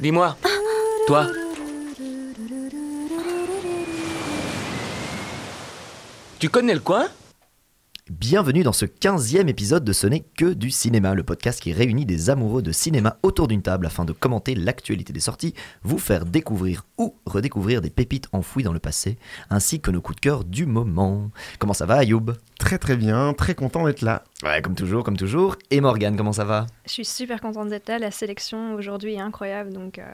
Dis-moi, toi, tu connais le coin? Bienvenue dans ce 15e épisode de Ce n'est que du cinéma, le podcast qui réunit des amoureux de cinéma autour d'une table afin de commenter l'actualité des sorties, vous faire découvrir ou redécouvrir des pépites enfouies dans le passé, ainsi que nos coups de cœur du moment. Comment ça va Ayoub? Très très bien, très content d'être là. Ouais, comme toujours, comme toujours. Et Morgane, comment ça va? Je suis super contente d'être là. La sélection aujourd'hui est incroyable, donc euh,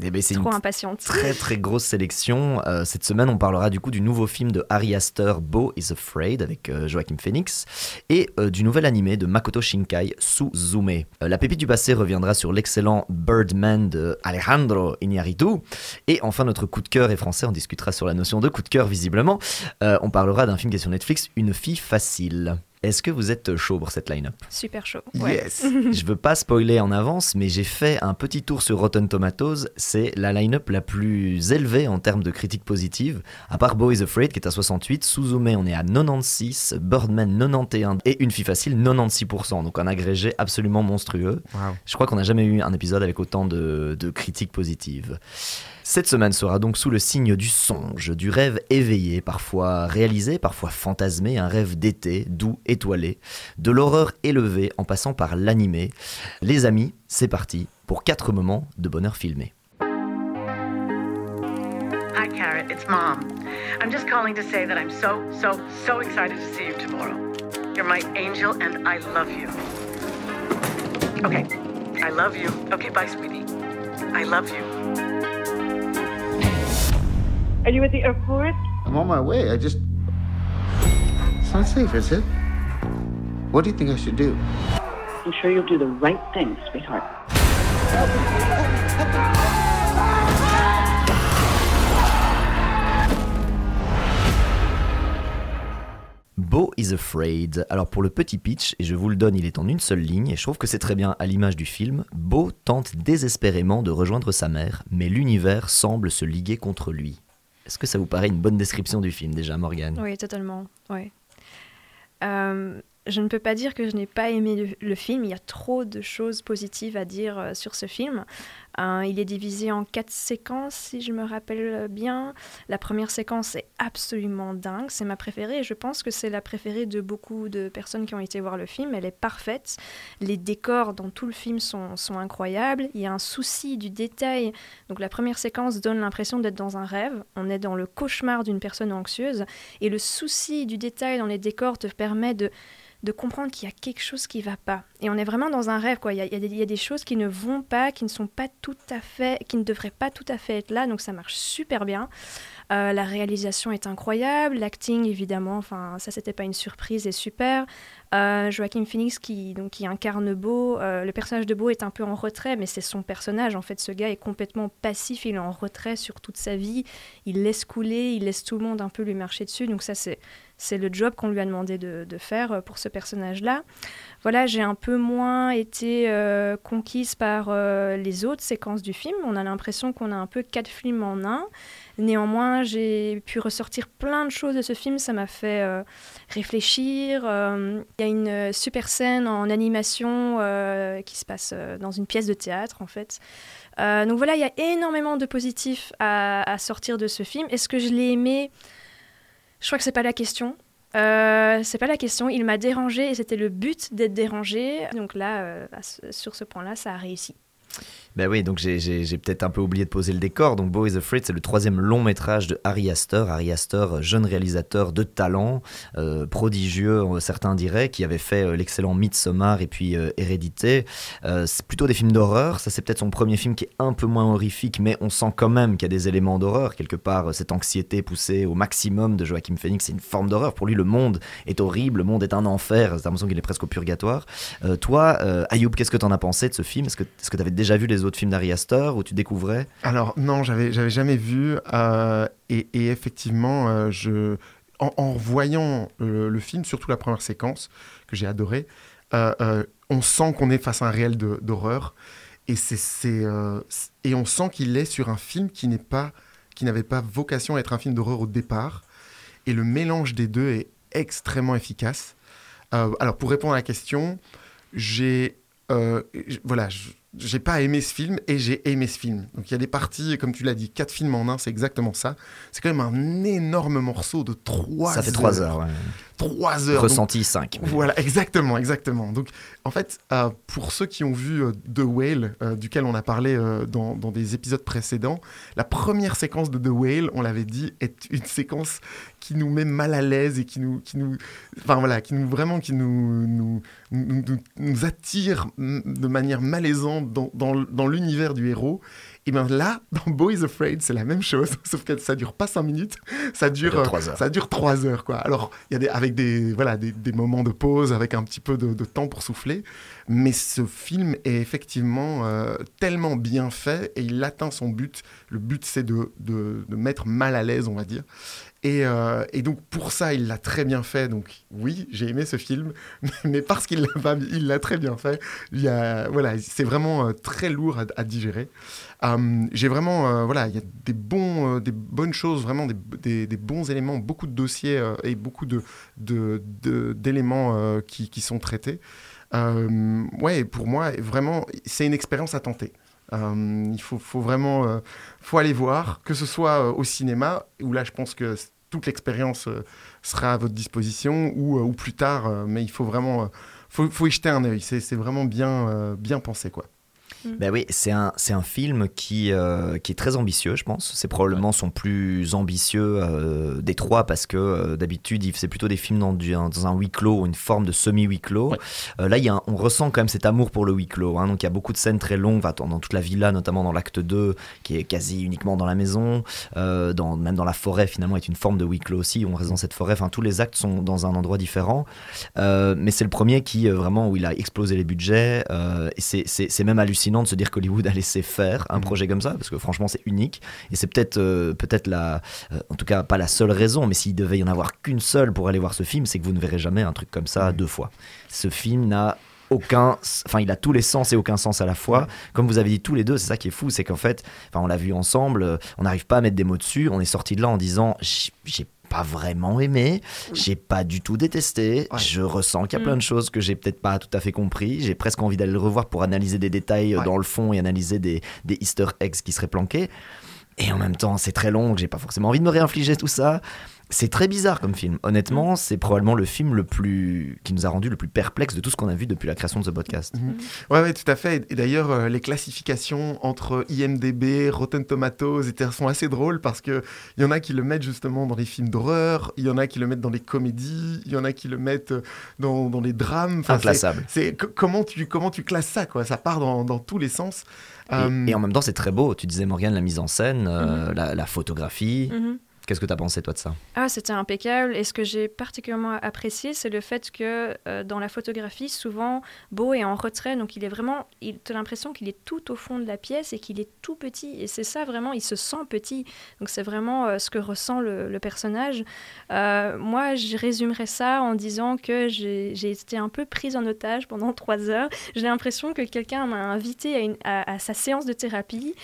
Eh ben, c'est trop impatiente. très très grosse sélection. Euh, cette semaine, on parlera du coup du nouveau film de Ari Aster, Beau is Afraid, avec euh, Joachim Phoenix, et euh, du nouvel animé de Makoto Shinkai, Suzume. Euh, la pépite du passé reviendra sur l'excellent Birdman de Alejandro Iñárritu. Et enfin, notre coup de cœur est français, on discutera sur la notion de coup de cœur visiblement. On parlera d'un film qui est sur Netflix, Une fille facile. Est-ce que vous êtes chaud pour cette line-up? Super chaud. Ouais. Yes. je veux pas spoiler en avance, mais j'ai fait un petit tour sur Rotten Tomatoes. C'est la line-up la plus élevée en termes de critiques positives. À part Bo is Afraid qui est à 68, Suzume on est à 96, Birdman 91 et Une fille facile 96%. Donc un agrégé absolument monstrueux. Wow. Je crois qu'on n'a jamais eu un épisode avec autant de, de critiques positives. Cette semaine sera donc sous le signe du songe, du rêve éveillé, parfois réalisé, parfois fantasmé, un rêve d'été, doux, étoilé, de l'horreur élevée en passant par l'animé. Les amis, c'est parti pour 4 moments de bonheur filmé. Hi, Carrot. It's Mom. I'm just calling to say that I'm so, so, so excited to see you tomorrow. You're my angel, and I love you. Okay. I love you. Okay, bye, sweetie. I love you. Are you at the airport? I'm on my way. I just. It's not safe, is it? What do you think I should do? I'm sure you'll do the right thing, sweetheart. Beau is Afraid. Alors pour le petit pitch, et je vous le donne, il est en une seule ligne, et je trouve que c'est très bien à l'image du film, Beau tente désespérément de rejoindre sa mère, mais l'univers semble se liguer contre lui. Est-ce que ça vous paraît une bonne description du film déjà, Morgane? Oui, totalement. Euh, je ne peux pas dire que je n'ai pas aimé le, film. Il y a trop de choses positives à dire euh, sur ce film. Euh, il est divisé en quatre séquences, si je me rappelle bien. La première séquence est absolument dingue. C'est ma préférée. Je pense que c'est la préférée de beaucoup de personnes qui ont été voir le film. Elle est parfaite. Les décors dans tout le film sont, sont incroyables. Il y a un souci du détail. Donc la première séquence donne l'impression d'être dans un rêve. On est dans le cauchemar d'une personne anxieuse. Et le souci du détail dans les décors te permet de de comprendre qu'il y a quelque chose qui va pas. Et on est vraiment dans un rêve, quoi. Il y a, il y a des, choses qui ne vont pas, qui ne sont pas tout à fait, qui ne devraient pas tout à fait être là, donc ça marche super bien. Euh, la réalisation est incroyable, l'acting évidemment, enfin ça c'était pas une surprise, est super. Euh, Joaquin Phoenix qui, donc, qui incarne Beau, euh, le personnage de Beau est un peu en retrait, mais c'est son personnage en fait. Ce gars est complètement passif, il est en retrait sur toute sa vie, il laisse couler, il laisse tout le monde un peu lui marcher dessus, donc ça c'est c'est le job qu'on lui a demandé de, faire euh, pour ce personnage-là. Voilà, j'ai un peu moins été euh, conquise par euh, les autres séquences du film. On a l'impression qu'on a un peu quatre films en un. Néanmoins, j'ai pu ressortir plein de choses de ce film. Ça m'a fait réfléchir. Il y a une super scène en animation qui se passe dans une pièce de théâtre, en fait. Donc voilà, il y a énormément de positifs à sortir de ce film. Est-ce que je l'ai aimé? Je crois que c'est pas la question. Euh, c'est pas la question. Il m'a dérangé et c'était le but d'être dérangé. Donc là, euh, sur ce point-là, ça a réussi. Ben oui, donc j'ai- j'ai j'ai peut-être un peu oublié de poser le décor. Donc Beau is Afraid, c'est le troisième long métrage de Harry Astor. Harry Astor, jeune réalisateur de talent, euh, prodigieux, euh, certains diraient, qui avait fait euh, l'excellent Midsommar et puis euh, Hérédité. C'est plutôt des films d'horreur. Ça, c'est peut-être son premier film qui est un peu moins horrifique, mais on sent quand même qu'il y a des éléments d'horreur. Quelque part, cette anxiété poussée au maximum de Joachim Phoenix, c'est une forme d'horreur. Pour lui, le monde est horrible, le monde est un enfer. C'est l'impression qu'il est presque au purgatoire. Toi, Ayoub, qu'est-ce que tu en as pensé de ce film? Est-ce que tu avais déjà vu les autres films d'Ari Aster ou tu découvrais Alors non, j'avais j'avais jamais vu euh, et, effectivement, euh, je en, voyant le, le film, surtout la première séquence que j'ai adoré, euh, euh, on sent qu'on est face à un réel d'horreur et c'est euh, et on sent qu'il est sur un film qui n'est pas qui n'avait pas vocation à être un film d'horreur au départ et le mélange des deux est extrêmement efficace. Euh, alors, pour répondre à la question, j'ai. euh, voilà, j- j'ai pas aimé ce film et j'ai aimé ce film. Donc, il y a des parties, comme tu l'as dit, quatre films en un, c'est exactement ça. C'est quand même un énorme morceau de trois Ça fait 3 heures. ouais. Trois heures. Donc, Ressenti 5. voilà, exactement, exactement. Donc, en fait, euh, pour ceux qui ont vu euh, The Whale, euh, duquel on a parlé dans, dans des épisodes précédents, la première séquence de The Whale, on l'avait dit, est une séquence qui nous met mal à l'aise et qui nous, qui nous, enfin voilà, qui nous vraiment, qui nous, nous, nous, attire de manière malaisante dans, dans l'univers du héros. Et bien là, dans Boys Afraid, c'est la même chose, sauf que ça dure pas 5 minutes, ça dure, dure euh, trois heures. ça dure 3 heures. Quoi. Alors, il y a des, avec des, voilà, des, des moments de pause, avec un petit peu de, de temps pour souffler, mais ce film est effectivement euh, tellement bien fait et il atteint son but. Le but, c'est de, de, de mettre mal à l'aise, on va dire. Et, euh, et donc pour ça, il l'a très bien fait. Donc oui, j'ai aimé ce film, mais parce qu'il l'a il l'a très bien fait, voilà, c'est vraiment euh, très lourd à, digérer. Euh, j'ai vraiment, voilà, il y a des bons, des bonnes choses, vraiment des, des- bons éléments, beaucoup de dossiers et beaucoup de de- de- d'éléments euh, qui, qui sont traités. Euh, ouais, pour moi, vraiment, c'est une expérience à tenter. Euh, il faut, vraiment euh, faut aller voir, que ce soit au cinéma, où là je pense que toute l'expérience sera à votre disposition, ou, ou plus tard, mais il faut vraiment faut, faut y jeter un œil. C'est vraiment bien, bien pensé. Quoi. Ben oui, c'est un, c'est un film qui, euh, qui est très ambitieux, je pense. C'est probablement son plus ambitieux euh, des trois parce que euh, d'habitude, c'est plutôt des films dans, du- dans un huis clos ou une forme de semi-huis clos. Ouais. Là, il y a un- on ressent quand même cet amour pour le huis clos. hein. donc il y a beaucoup de scènes très longues dans, dans toute la villa, notamment dans l'acte 2, qui est quasi uniquement dans la maison. Dans, même dans la forêt, finalement, est une forme de huis clos aussi. On reste dans cette forêt. Enfin, tous les actes sont dans un endroit différent. Mais c'est le premier qui, vraiment, où il a explosé les budgets. et c'est- c'est c'est même hallucinant de se dire qu'Hollywood a laissé faire un Mhm. projet comme ça, parce que franchement, c'est unique. Et c'est peut-être, euh, peut-être la, euh, en tout cas, pas la seule raison, mais s'il devait y en avoir qu'une seule pour aller voir ce film, c'est que vous ne verrez jamais un truc comme ça Mhm. deux fois. Ce film n'a aucun, enfin, il a tous les sens et aucun sens à la fois. Comme vous avez dit tous les deux, c'est ça qui est fou, c'est qu'en fait, enfin, on l'a vu ensemble, euh, on n'arrive pas à mettre des mots dessus. On est sorti de là en disant, j'ai pas vraiment aimé, j'ai pas du tout détesté, Ouais. je ressens qu'il y a Mm. plein de choses que j'ai peut-être pas tout à fait compris. J'ai presque envie d'aller le revoir pour analyser des détails Ouais. dans le fond et analyser des, des Easter eggs qui seraient planqués. Et en même temps, c'est très long, j'ai pas forcément envie de me réinfliger tout ça. C'est très bizarre comme film. Honnêtement, c'est probablement le film le plus qui nous a rendu le plus perplexe de tout ce qu'on a vu depuis la création de ce podcast. Ouais, ouais, tout à fait. Et d'ailleurs, euh, les classifications entre IMDb, Rotten Tomatoes sont assez drôles parce que il y en a qui le mettent justement dans les films d'horreur, il y en a qui le mettent dans les comédies, il y en a qui le mettent euh, dans, dans les drames. Enfin, c'est- Inclassable. C'est co- comment tu comment tu classes ça quoi? Ça part dans, dans tous les sens. Et, Euh, et en même temps, c'est très beau. Tu disais, Morgane, la mise en scène, euh, la, la photographie. Mhm. Qu'est-ce que tu as pensé, toi, de ça? Ah, c'était impeccable. Et ce que j'ai particulièrement apprécié, c'est le fait que euh, dans la photographie, souvent, Beau est en retrait. Donc, il est vraiment. Il as l'impression qu'il est tout au fond de la pièce et qu'il est tout petit. Et c'est ça, vraiment, il se sent petit. Donc, c'est vraiment euh, ce que ressent le, personnage. Euh, moi, je résumerais ça en disant que j'ai été un peu prise en otage pendant trois heures. J'ai l'impression que quelqu'un m'a invité à, à- sa séance de thérapie.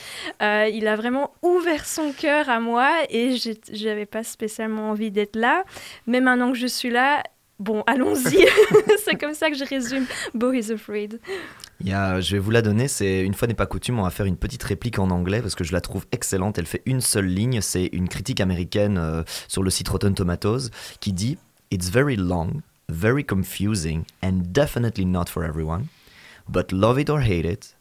Il a vraiment ouvert son cœur à moi et j'ai- j'avais pas spécialement envie d'être là. Mais maintenant que je suis là, bon, allons-y. c'est comme ça que je résume Bo is Afraid. Il y a, je vais vous la donner, c'est une fois n'est pas coutume, on va faire une petite réplique en anglais parce que je la trouve excellente. Elle fait une seule ligne, c'est une critique américaine euh, sur le site Rotten Tomatoes qui dit It's very long, very confusing, and definitely not for everyone. But love it or hate it,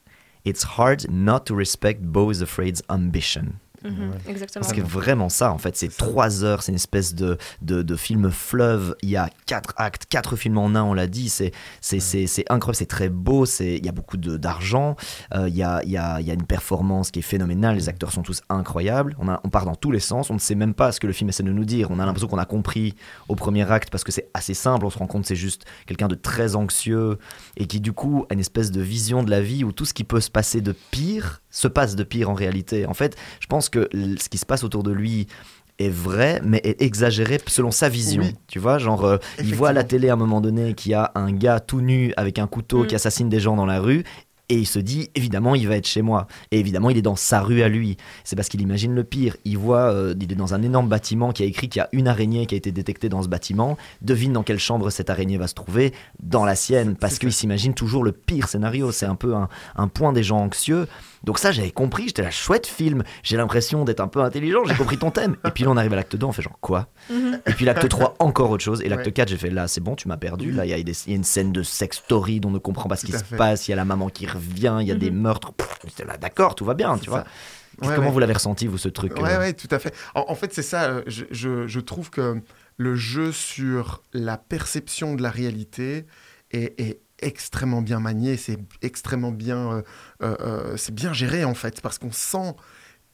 it's hard not to respect Bo is Afraid's ambition. Mhm, Exactement. Parce que vraiment ça, en fait, c'est trois heures, c'est une espèce de, de, de film fleuve. Il y a quatre actes, quatre films en un, on l'a dit. C'est c'est c'est c'est incroyable, c'est très beau. C'est il y a beaucoup de d'argent. euh, il y a il y a il y a une performance qui est phénoménale. Les acteurs sont tous incroyables. On a on part dans tous les sens. On ne sait même pas ce que le film essaie de nous dire. On a l'impression qu'on a compris au premier acte parce que c'est assez simple. On se rend compte que c'est juste quelqu'un de très anxieux et qui du coup a une espèce de vision de la vie où tout ce qui peut se passer de pire se passe de pire en réalité. En fait, je pense que ce qui se passe autour de lui est vrai, mais est exagéré selon sa vision. Oui. Tu vois, genre, euh, il voit à la télé à un moment donné qu'il y a un gars tout nu avec un couteau Mm. qui assassine des gens dans la rue. Et il se dit, évidemment, il va être chez moi. Et évidemment, il est dans sa rue à lui. C'est parce qu'il imagine le pire. Il voit, euh, il est dans un énorme bâtiment qui a écrit qu'il y a une araignée qui a été détectée dans ce bâtiment. Devine dans quelle chambre cette araignée va se trouver. Dans la sienne. Parce qu'il s'imagine toujours le pire scénario. C'est un peu un, un point des gens anxieux. Donc ça, j'avais compris. J'étais là, chouette film. J'ai l'impression d'être un peu intelligent. J'ai compris ton thème. Et puis là, on arrive à l'acte 2, on fait genre quoi? Et puis l'acte 3, encore autre chose. Et l'acte Ouais. 4, j'ai fait là, c'est bon, tu m'as perdu. Là, il y, a y une scène de sex story dont on ne comprend pas ce qui se passe. Il y a la maman qui revient, il y a des meurtres. Pff, J'étais là, d'accord, tout va bien, tu vois. Ouais, Comment ouais. vous l'avez ressenti, vous, ce truc Ouais, euh, ouais, tout à fait. En, en fait, c'est ça. euh, Je, je- je trouve que le jeu sur la perception de la réalité est, est extrêmement bien manié. C'est extrêmement bien, euh, euh, c'est bien géré en fait, parce qu'on sent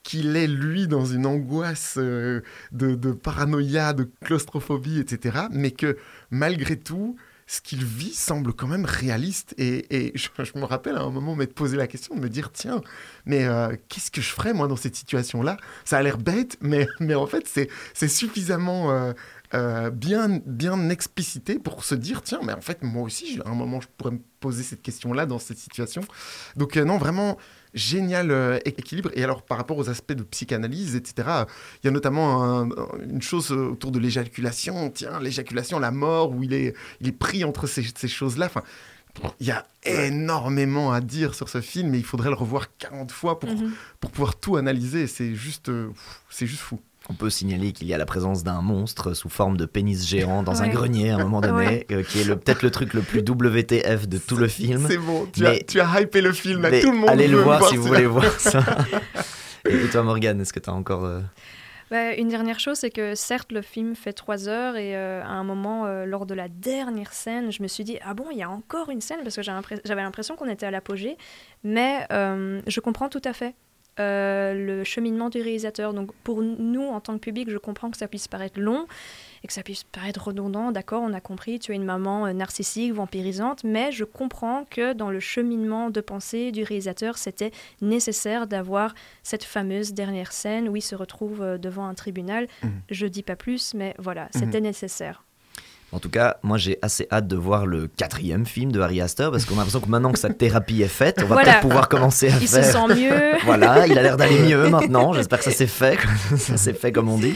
qu'il est lui dans une angoisse de, de paranoïa, de claustrophobie, etc. Mais que malgré tout, ce qu'il vit semble quand même réaliste. Et, et je, me rappelle à un moment m'être posé la question de me dire tiens, mais euh, qu'est-ce que je ferais moi dans cette situation-là? Ça a l'air bête, mais, mais en fait, c'est suffisamment euh, euh, bien, bien explicité pour se dire tiens, mais en fait, moi aussi, à un moment, je pourrais me poser cette question-là dans cette situation. Donc, non, vraiment génial euh, équilibre. Et alors, par rapport aux aspects de psychanalyse, etc., il y a notamment un- une chose euh, autour de l'éjaculation. Tiens, l'éjaculation, la mort, où il est, il est pris entre ces, ces choses-là. Enfin, il y a énormément à dire sur ce film et il faudrait le revoir 40 fois pour, Mhm. pour pouvoir tout analyser. C'est juste, euh, c'est juste fou. On peut signaler qu'il y a la présence d'un monstre sous forme de pénis géant dans un grenier à un moment donné, Ouais. euh, qui est peut-être le truc le plus WTF de tout le film. C'est bon, tu, Mais- as, tu as hypé le film. Mais tout le monde allez le voir si vous voulez voir ça. et, toi, Morgane, est-ce que tu as encore. euh, Bah, une dernière chose, c'est que certes, le film fait trois heures et euh, à un moment, euh, lors de la dernière scène, je me suis dit Ah bon, il y a encore une scène? Parce que j'avais l'impres- j'avais l'impression qu'on était à l'apogée. Mais euh, je comprends tout à fait euh, le cheminement du réalisateur. Donc pour nous, en tant que public, je comprends que ça puisse paraître long et que ça puisse paraître redondant. D'accord, on a compris, tu es une maman euh, narcissique, vampirisante, mais je comprends que dans le cheminement de pensée du réalisateur, c'était nécessaire d'avoir cette fameuse dernière scène où il se retrouve euh, devant un tribunal. Mhm. Je dis pas plus, mais voilà, c'était nécessaire. En tout cas, moi j'ai assez hâte de voir le quatrième film de Harry Astor parce qu'on a l'impression que maintenant que sa thérapie est faite, on va Voilà. peut-être pouvoir commencer à Il se faire. sent mieux. Voilà, il a l'air d'aller mieux maintenant. J'espère que ça s'est fait, ça s'est fait comme on dit.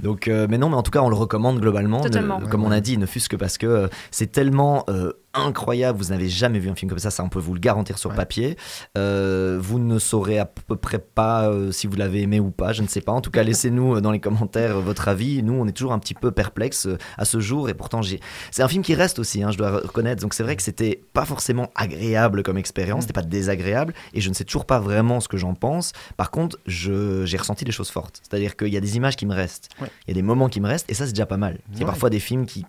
Donc, euh, mais non, mais en tout cas, on le recommande globalement. Totalement. Ne- comme on a dit, ne fût-ce que parce que euh, c'est tellement euh, incroyable. Vous n'avez jamais vu un film comme ça, ça on peut vous le garantir sur Ouais. papier. Euh, vous ne saurez à peu près pas euh, si vous l'avez aimé ou pas. Je ne sais pas. En tout cas, laissez-nous euh, dans les commentaires votre avis. Nous, on est toujours un petit peu perplexe à ce jour, et pourtant, j'ai. C'est un film qui reste aussi. hein, je dois reconnaître. Donc c'est vrai que c'était pas forcément agréable comme expérience. C'était pas désagréable, et je ne sais toujours pas vraiment ce que j'en pense. Par contre, je- j'ai ressenti des choses fortes. C'est-à-dire qu'il y a des images qui me restent. Ouais. Il y a des moments qui me restent, et ça, c'est déjà pas mal. Il y a parfois des films qui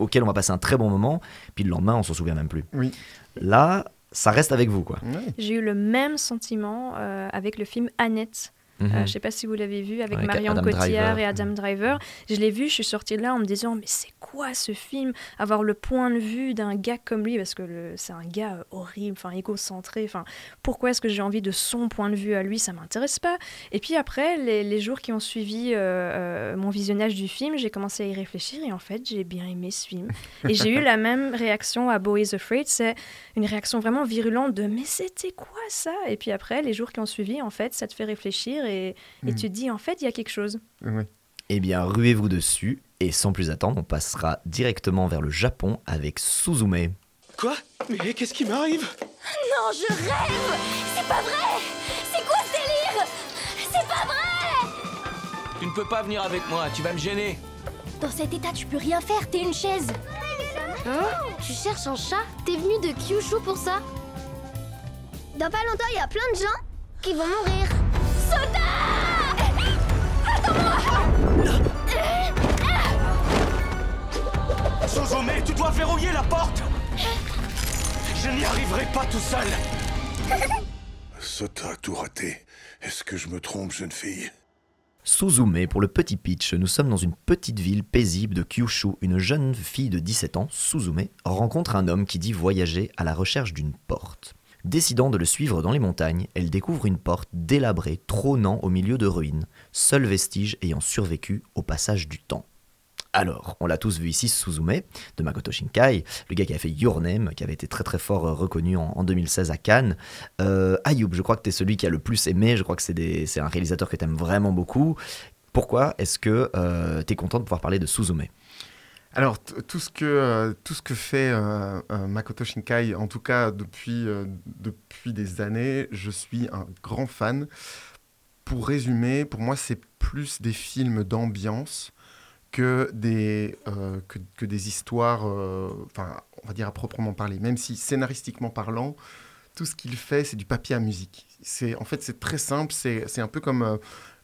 auxquels on va passer un très bon moment, puis le lendemain, on s'en souvient même plus. Oui. Là, ça reste avec vous, quoi. Ouais. J'ai eu le même sentiment euh, avec le film Annette. Euh, Mhm. je ne sais pas si vous l'avez vu avec, Avec Marion Adam Cotillard Driver. et Adam Driver. Je l'ai vu, je suis sortie de là en me disant mais c'est quoi ce film? Avoir le point de vue d'un gars comme lui parce que c'est un gars euh, horrible, enfin égocentré. Enfin pourquoi est-ce que j'ai envie de son point de vue à lui? Ça m'intéresse pas. Et puis après les, les jours qui ont suivi euh, mon visionnage du film, j'ai commencé à y réfléchir et en fait j'ai bien aimé ce film. Et j'ai eu la même réaction à Boys Afraid, c'est une réaction vraiment virulente de mais c'était quoi ça? Et puis après les jours qui ont suivi en fait ça te fait réfléchir et, et tu te dis en fait il y a quelque chose. Eh bien, ruez-vous dessus, et sans plus attendre, on passera directement vers le Japon avec Suzume. Quoi? Mais qu'est-ce qui m'arrive? Non, je rêve! C'est pas vrai! C'est quoi ce délire? C'est pas vrai! Tu ne peux pas venir avec moi, tu vas me gêner. Dans cet état, tu peux rien faire, t'es une chaise. Hein? Tu cherches un chat? T'es venu de Kyushu pour ça? Dans pas longtemps, il y a plein de gens qui vont mourir. Suzume, tu dois verrouiller la porte Je n'y arriverai pas tout seul Sota a tout raté. Est-ce que je me trompe, jeune fille? Suzume, pour le petit pitch, nous sommes dans une petite ville paisible de Kyushu. Une jeune fille de 17 ans, Suzume, rencontre un homme qui dit voyager à la recherche d'une porte. Décidant de le suivre dans les montagnes, elle découvre une porte délabrée, trônant au milieu de ruines, seul vestige ayant survécu au passage du temps. Alors, on l'a tous vu ici, Suzume, de Makoto Shinkai, le gars qui a fait Your Name, qui avait été très très fort euh, reconnu en, 2016 à Cannes. Euh, Ayoub, je crois que tu es celui qui a le plus aimé, je crois que c'est un réalisateur que tu aimes vraiment beaucoup. Pourquoi est-ce que euh, tu es content de pouvoir parler de Suzume alors, tout ce, que, tout ce que fait Makoto Shinkai, en tout cas depuis, depuis des années, je suis un grand fan. Pour résumer, pour moi, c'est plus des films d'ambiance que des, euh, que, des histoires, euh, enfin, on va dire à proprement parler. Même si scénaristiquement parlant, tout ce qu'il fait, c'est du papier à musique. C'est, en fait, c'est très simple. C'est, un peu comme euh,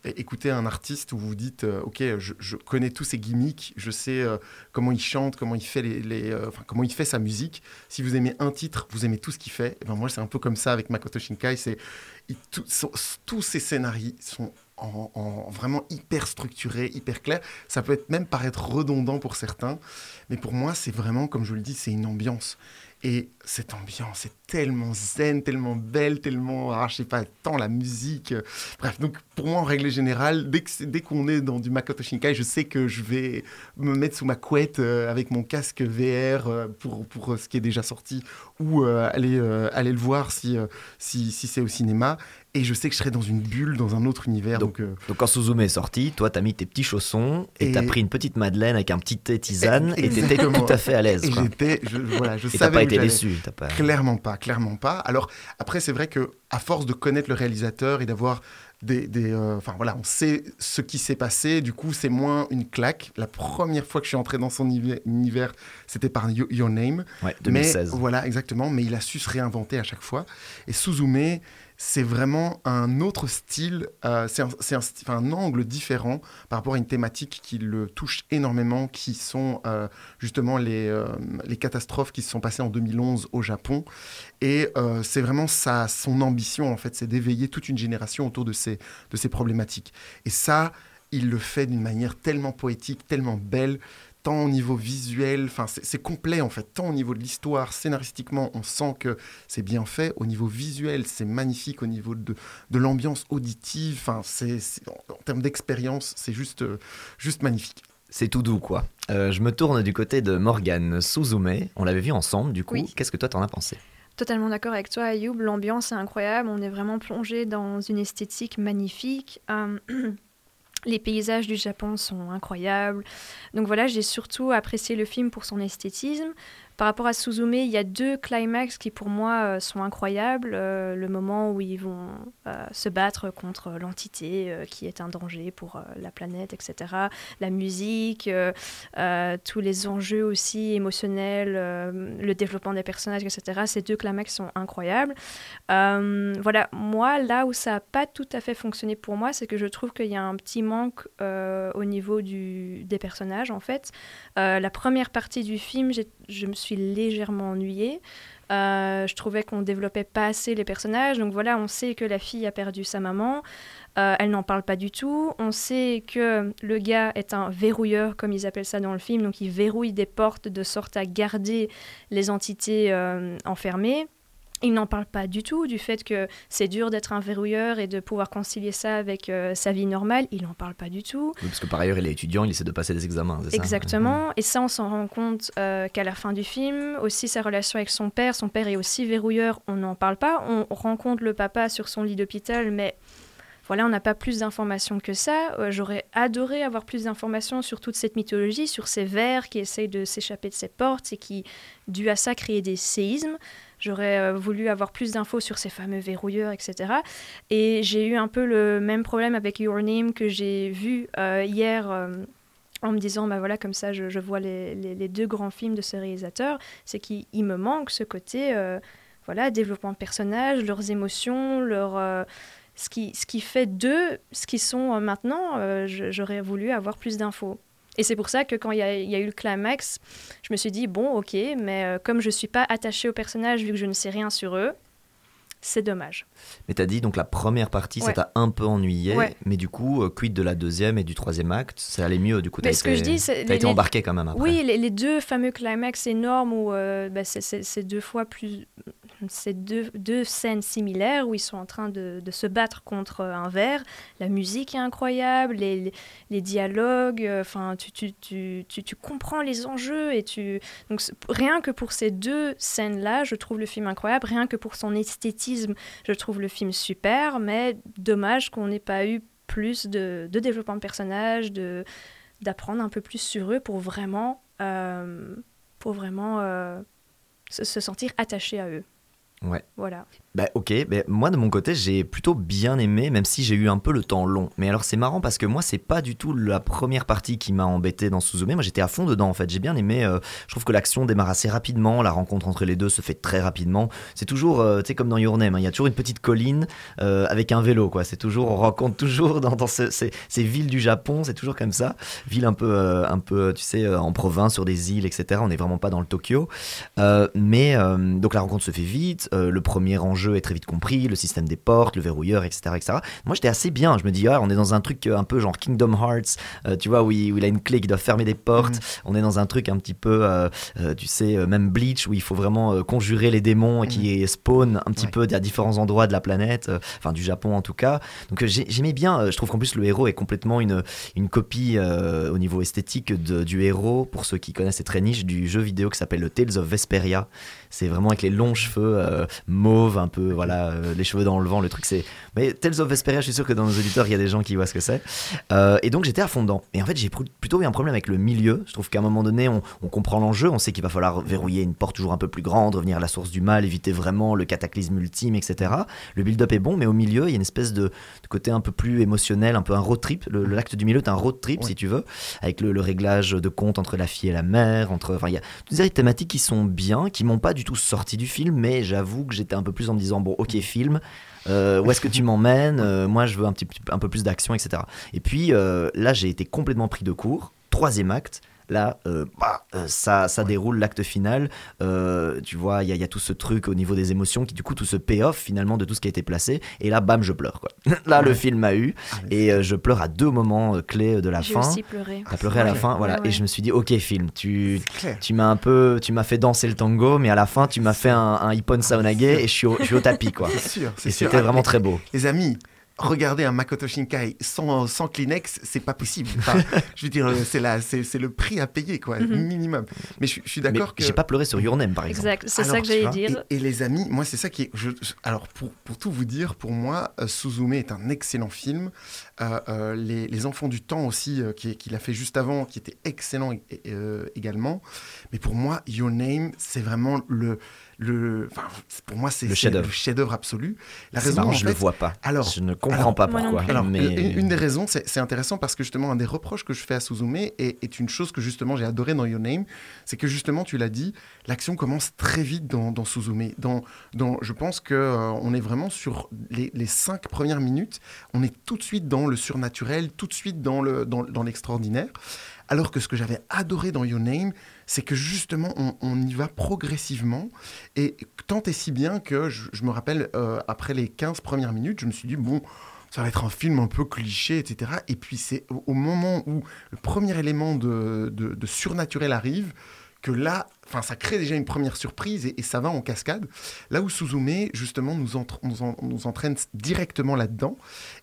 écouter un artiste où vous dites, ok, je, connais tous ses gimmicks, je sais comment il chante, comment il fait les, enfin, comment il fait sa musique. Si vous aimez un titre, vous aimez tout ce qu'il fait. Et ben moi, c'est un peu comme ça avec Makoto Shinkai. C'est tous ces scénarios sont en, vraiment hyper structuré, hyper clair. Ça peut être même paraître redondant pour certains, mais pour moi, c'est vraiment, comme je le dis, c'est une ambiance. Et cette ambiance est tellement zen, tellement belle, tellement, ah, je sais pas, tant la musique. Bref, donc pour moi, en règle générale, dès, dès qu'on est dans du Makoto Shinkai, je sais que je vais me mettre sous ma couette euh, avec mon casque VR euh, pour, pour ce qui est déjà sorti ou euh, aller, aller le voir si, si, si c'est au cinéma et je sais que je serai dans une bulle, dans un autre univers. Donc, donc, donc quand Suzume est sorti, toi, t'as mis tes petits chaussons et t'as pris une petite madeleine avec un petit thé tisane et t'étais tout à fait à l'aise. J'étais, je, voilà, je et t'as pas été déçu. Pas... Clairement pas, clairement pas. Alors après, c'est vrai que à force de connaître le réalisateur et d'avoir des, des euh, enfin voilà, on sait ce qui s'est passé. Du coup, c'est moins une claque. La première fois que je suis entré dans son univers, c'était par Your Name. Ouais, 2016. Mais, voilà, exactement. Mais il a su se réinventer à chaque fois. Et Suzume, c'est vraiment un autre style, euh, c'est un, angle différent par rapport à une thématique qui le touche énormément, qui sont euh, justement les, euh, les, catastrophes qui se sont passées en 2011 au Japon. Et c'est vraiment ça, son ambition, en fait, c'est d'éveiller toute une génération autour de ces, de ces problématiques. Et ça, il le fait d'une manière tellement poétique, tellement belle tant au niveau visuel, enfin c'est complet en fait, tant au niveau de l'histoire, scénaristiquement, on sent que c'est bien fait, au niveau visuel, c'est magnifique, au niveau de, de l'ambiance auditive, enfin c'est en, termes d'expérience, c'est juste, euh, juste magnifique. C'est tout doux quoi. Euh, je me tourne du côté de Morgane Suzume, on l'avait vu ensemble du coup, qu'est-ce que toi t'en as pensé? Totalement d'accord avec toi, Ayoub. L'ambiance est incroyable. On est vraiment plongé dans une esthétique magnifique. Euh, Les paysages du Japon sont incroyables. Donc voilà, j'ai surtout apprécié le film pour son esthétisme, par rapport à Suzume, il y a deux climax qui pour moi euh, sont incroyables. Euh, le moment où ils vont euh, se battre contre l'entité qui est un danger pour la planète, etc. La musique, tous les enjeux aussi émotionnels, le développement des personnages, etc. Ces deux climax sont incroyables. voilà, moi, là où ça n'a pas tout à fait fonctionné pour moi, c'est que je trouve qu'il y a un petit manque au niveau des personnages, en fait. la première partie du film, je me suis suis légèrement ennuyée. Euh, je trouvais qu'on développait pas assez les personnages. Donc voilà, on sait que la fille a perdu sa maman. Euh, elle n'en parle pas du tout. On sait que le gars est un verrouilleur, comme ils appellent ça dans le film. Donc il verrouille des portes de sorte à garder les entités euh, enfermées. Il n'en parle pas du tout du fait que c'est dur d'être un verrouilleur et de pouvoir concilier ça avec euh, sa vie normale. Il n'en parle pas du tout. parce que par ailleurs, il est étudiant, il essaie de passer des examens. Exactement. Et ça, on s'en rend compte euh, qu'à la fin du film. Aussi, sa relation avec son père. Son père est aussi verrouilleur. On n'en parle pas. On rencontre le papa sur son lit d'hôpital, mais voilà, on n'a pas plus d'informations que ça. Euh, j'aurais adoré avoir plus d'informations sur toute cette mythologie, sur ces vers qui essayent de s'échapper de ces portes et qui, dû à ça, créent des séismes. J'aurais euh, voulu avoir plus d'infos sur ces fameux verrouilleurs, etc. Et j'ai eu un peu le même problème avec Your Name que j'ai vu euh, hier en me disant, bah voilà, comme ça, je, vois les, deux grands films de ce réalisateur, c'est qu'il me manque ce côté, voilà, développement de personnages, leurs émotions, leur, ce qui, ce qui fait d'eux ce qu'ils sont euh, maintenant, euh, j'aurais voulu avoir plus d'infos. Et c'est pour ça que quand il y, a, eu le climax, je me suis dit, bon, ok, mais euh, comme je ne suis pas attachée aux personnages, vu que je ne sais rien sur eux, c'est dommage. Mais tu as dit, donc la première partie, ça t'a un peu ennuyé, mais du coup, quid de la deuxième et du troisième acte Ça allait mieux, du coup, tu as, été, embarqué quand même après. Oui, les, deux fameux climax énormes où bah, c'est deux fois plus ces deux, deux, scènes similaires où ils sont en train de, de, se battre contre un verre. La musique est incroyable, les, les, dialogues, enfin, tu, tu, tu, tu, comprends les enjeux et tu... Donc, rien que pour ces deux scènes-là, je trouve le film incroyable. Rien que pour son esthétisme, je trouve le film super, mais dommage qu'on n'ait pas eu plus de, de développement de personnages, de d'apprendre un peu plus sur eux pour vraiment, euh, pour vraiment euh, se, sentir attaché à eux. Ouais. Voilà. Bah ok, bah, moi de mon côté j'ai plutôt bien aimé, même si j'ai eu un peu le temps long. Mais alors c'est marrant parce que moi c'est pas du tout la première partie qui m'a embêté dans Suzume, moi j'étais à fond dedans en fait, j'ai bien aimé, euh, je trouve que l'action démarre assez rapidement, la rencontre entre les deux se fait très rapidement. C'est toujours, euh, tu sais comme dans Your Name, hein, il y a toujours une petite colline euh, avec un vélo quoi, c'est toujours, on rencontre toujours dans, dans ce, ces, ces, villes du Japon, c'est toujours comme ça, ville un peu, un peu tu sais, en province, sur des îles, etc. On n'est vraiment pas dans le Tokyo. Mais donc la rencontre se fait vite, le premier enjeu est très vite compris, le système des portes, le verrouilleur, etc. etc. Moi, j'étais assez bien. Je me dis, ah, on est dans un truc un peu genre Kingdom Hearts, euh, tu vois, où il, où il, a une clé qui doit fermer des portes. Mm. On est dans un truc un petit peu, euh, euh, tu sais, même Bleach, où il faut vraiment conjurer les démons mm. qui spawn un petit ouais. peu à différents endroits de la planète, enfin du Japon en tout cas. Donc j'aimais bien. je trouve qu'en plus, le héros est complètement une, une copie au niveau esthétique de, du héros, pour ceux qui connaissent, c'est très niche, du jeu vidéo qui s'appelle le Tales of Vesperia. C'est vraiment avec les longs cheveux mauves, un peu, voilà, euh, les cheveux dans le vent, le truc c'est. Mais Tales of Vesperia, je suis sûr que dans nos auditeurs, il y a des gens qui voient ce que c'est. Euh, et donc j'étais à fond dedans. Et en fait, j'ai plutôt eu un problème avec le milieu. Je trouve qu'à un moment donné, on, on comprend l'enjeu, on sait qu'il va falloir verrouiller une porte toujours un peu plus grande, revenir à la source du mal, éviter vraiment le cataclysme ultime, etc. Le build-up est bon, mais au milieu, il y a une espèce de, de, côté un peu plus émotionnel, un peu un road trip. L'acte du milieu est un road trip, si tu veux, avec le, le, réglage de compte entre la fille et la mère. Entre, enfin, il y a toutes ces thématiques qui sont bien, qui m'ont pas du tout sorti du film, mais j'avoue que j'étais un peu plus en me disant bon, ok, film. Euh, où est-ce que tu m'emmènes euh, Moi, je veux un, petit, un peu plus d'action, etc. Et puis euh, là, j'ai été complètement pris de court. Troisième acte, là, euh, bah, ça, ça déroule l'acte final. Euh, tu vois, il y, y, a tout ce truc au niveau des émotions, qui du coup, tout ce payoff finalement de tout ce qui a été placé. Et là, bam, je pleure. Quoi. là, ouais. le film a eu. Ah, et euh, je pleure à deux moments clés de la fin. J'ai aussi pleuré. T'as pleuré à la fin, voilà. Et je me suis dit, ok, film, tu, tu m'as un peu, tu m'as fait danser le tango, mais à la fin, tu m'as fait un, un Ippon Saonage et je suis au, je suis au tapis, quoi. C'est sûr. Et c'était vraiment très beau. Les amis, regarder un Makoto Shinkai sans, sans Kleenex, c'est pas possible. Enfin, je veux dire, c'est là, c'est le prix à payer, quoi, mm -hmm. minimum. Mais je, je suis d'accord que. J'ai pas pleuré sur Your Name, par exemple. Exact, c'est ça que j'allais dire. Et, et, les amis, moi, c'est ça qui est. Je, alors, pour, pour tout vous dire, pour moi, uh, Suzume est un excellent film. Uh, uh, les, les, Enfants du Temps aussi, qu'il qui a fait juste avant, qui était excellent également. Mais pour moi, Your Name, c'est vraiment le le, enfin, pour moi, c'est le chef-d'œuvre chef absolu. La raison, marrant, je ne le vois pas. Alors, je ne comprends alors, pas pourquoi. Alors, mais... une, une, des raisons, c'est intéressant parce que justement, un des reproches que je fais à Suzume est, est une chose que justement j'ai adoré dans Your Name, c'est que justement, tu l'as dit, l'action commence très vite dans, dans Suzume. Dans, dans, je pense que euh, on est vraiment sur les, les, cinq premières minutes, on est tout de suite dans le surnaturel, tout de suite dans le dans, dans l'extraordinaire. Alors que ce que j'avais adoré dans Your Name, c'est que justement, on, y va progressivement. Et tant et si bien que je, me rappelle, euh, après les 15 premières minutes, je me suis dit, bon, ça va être un film un peu cliché, etc. Et puis c'est au, moment où le premier élément de, de, surnaturel arrive, que là, enfin, ça crée déjà une première surprise et, ça va en cascade. Là où Suzume, justement, nous, nous entraîne directement là-dedans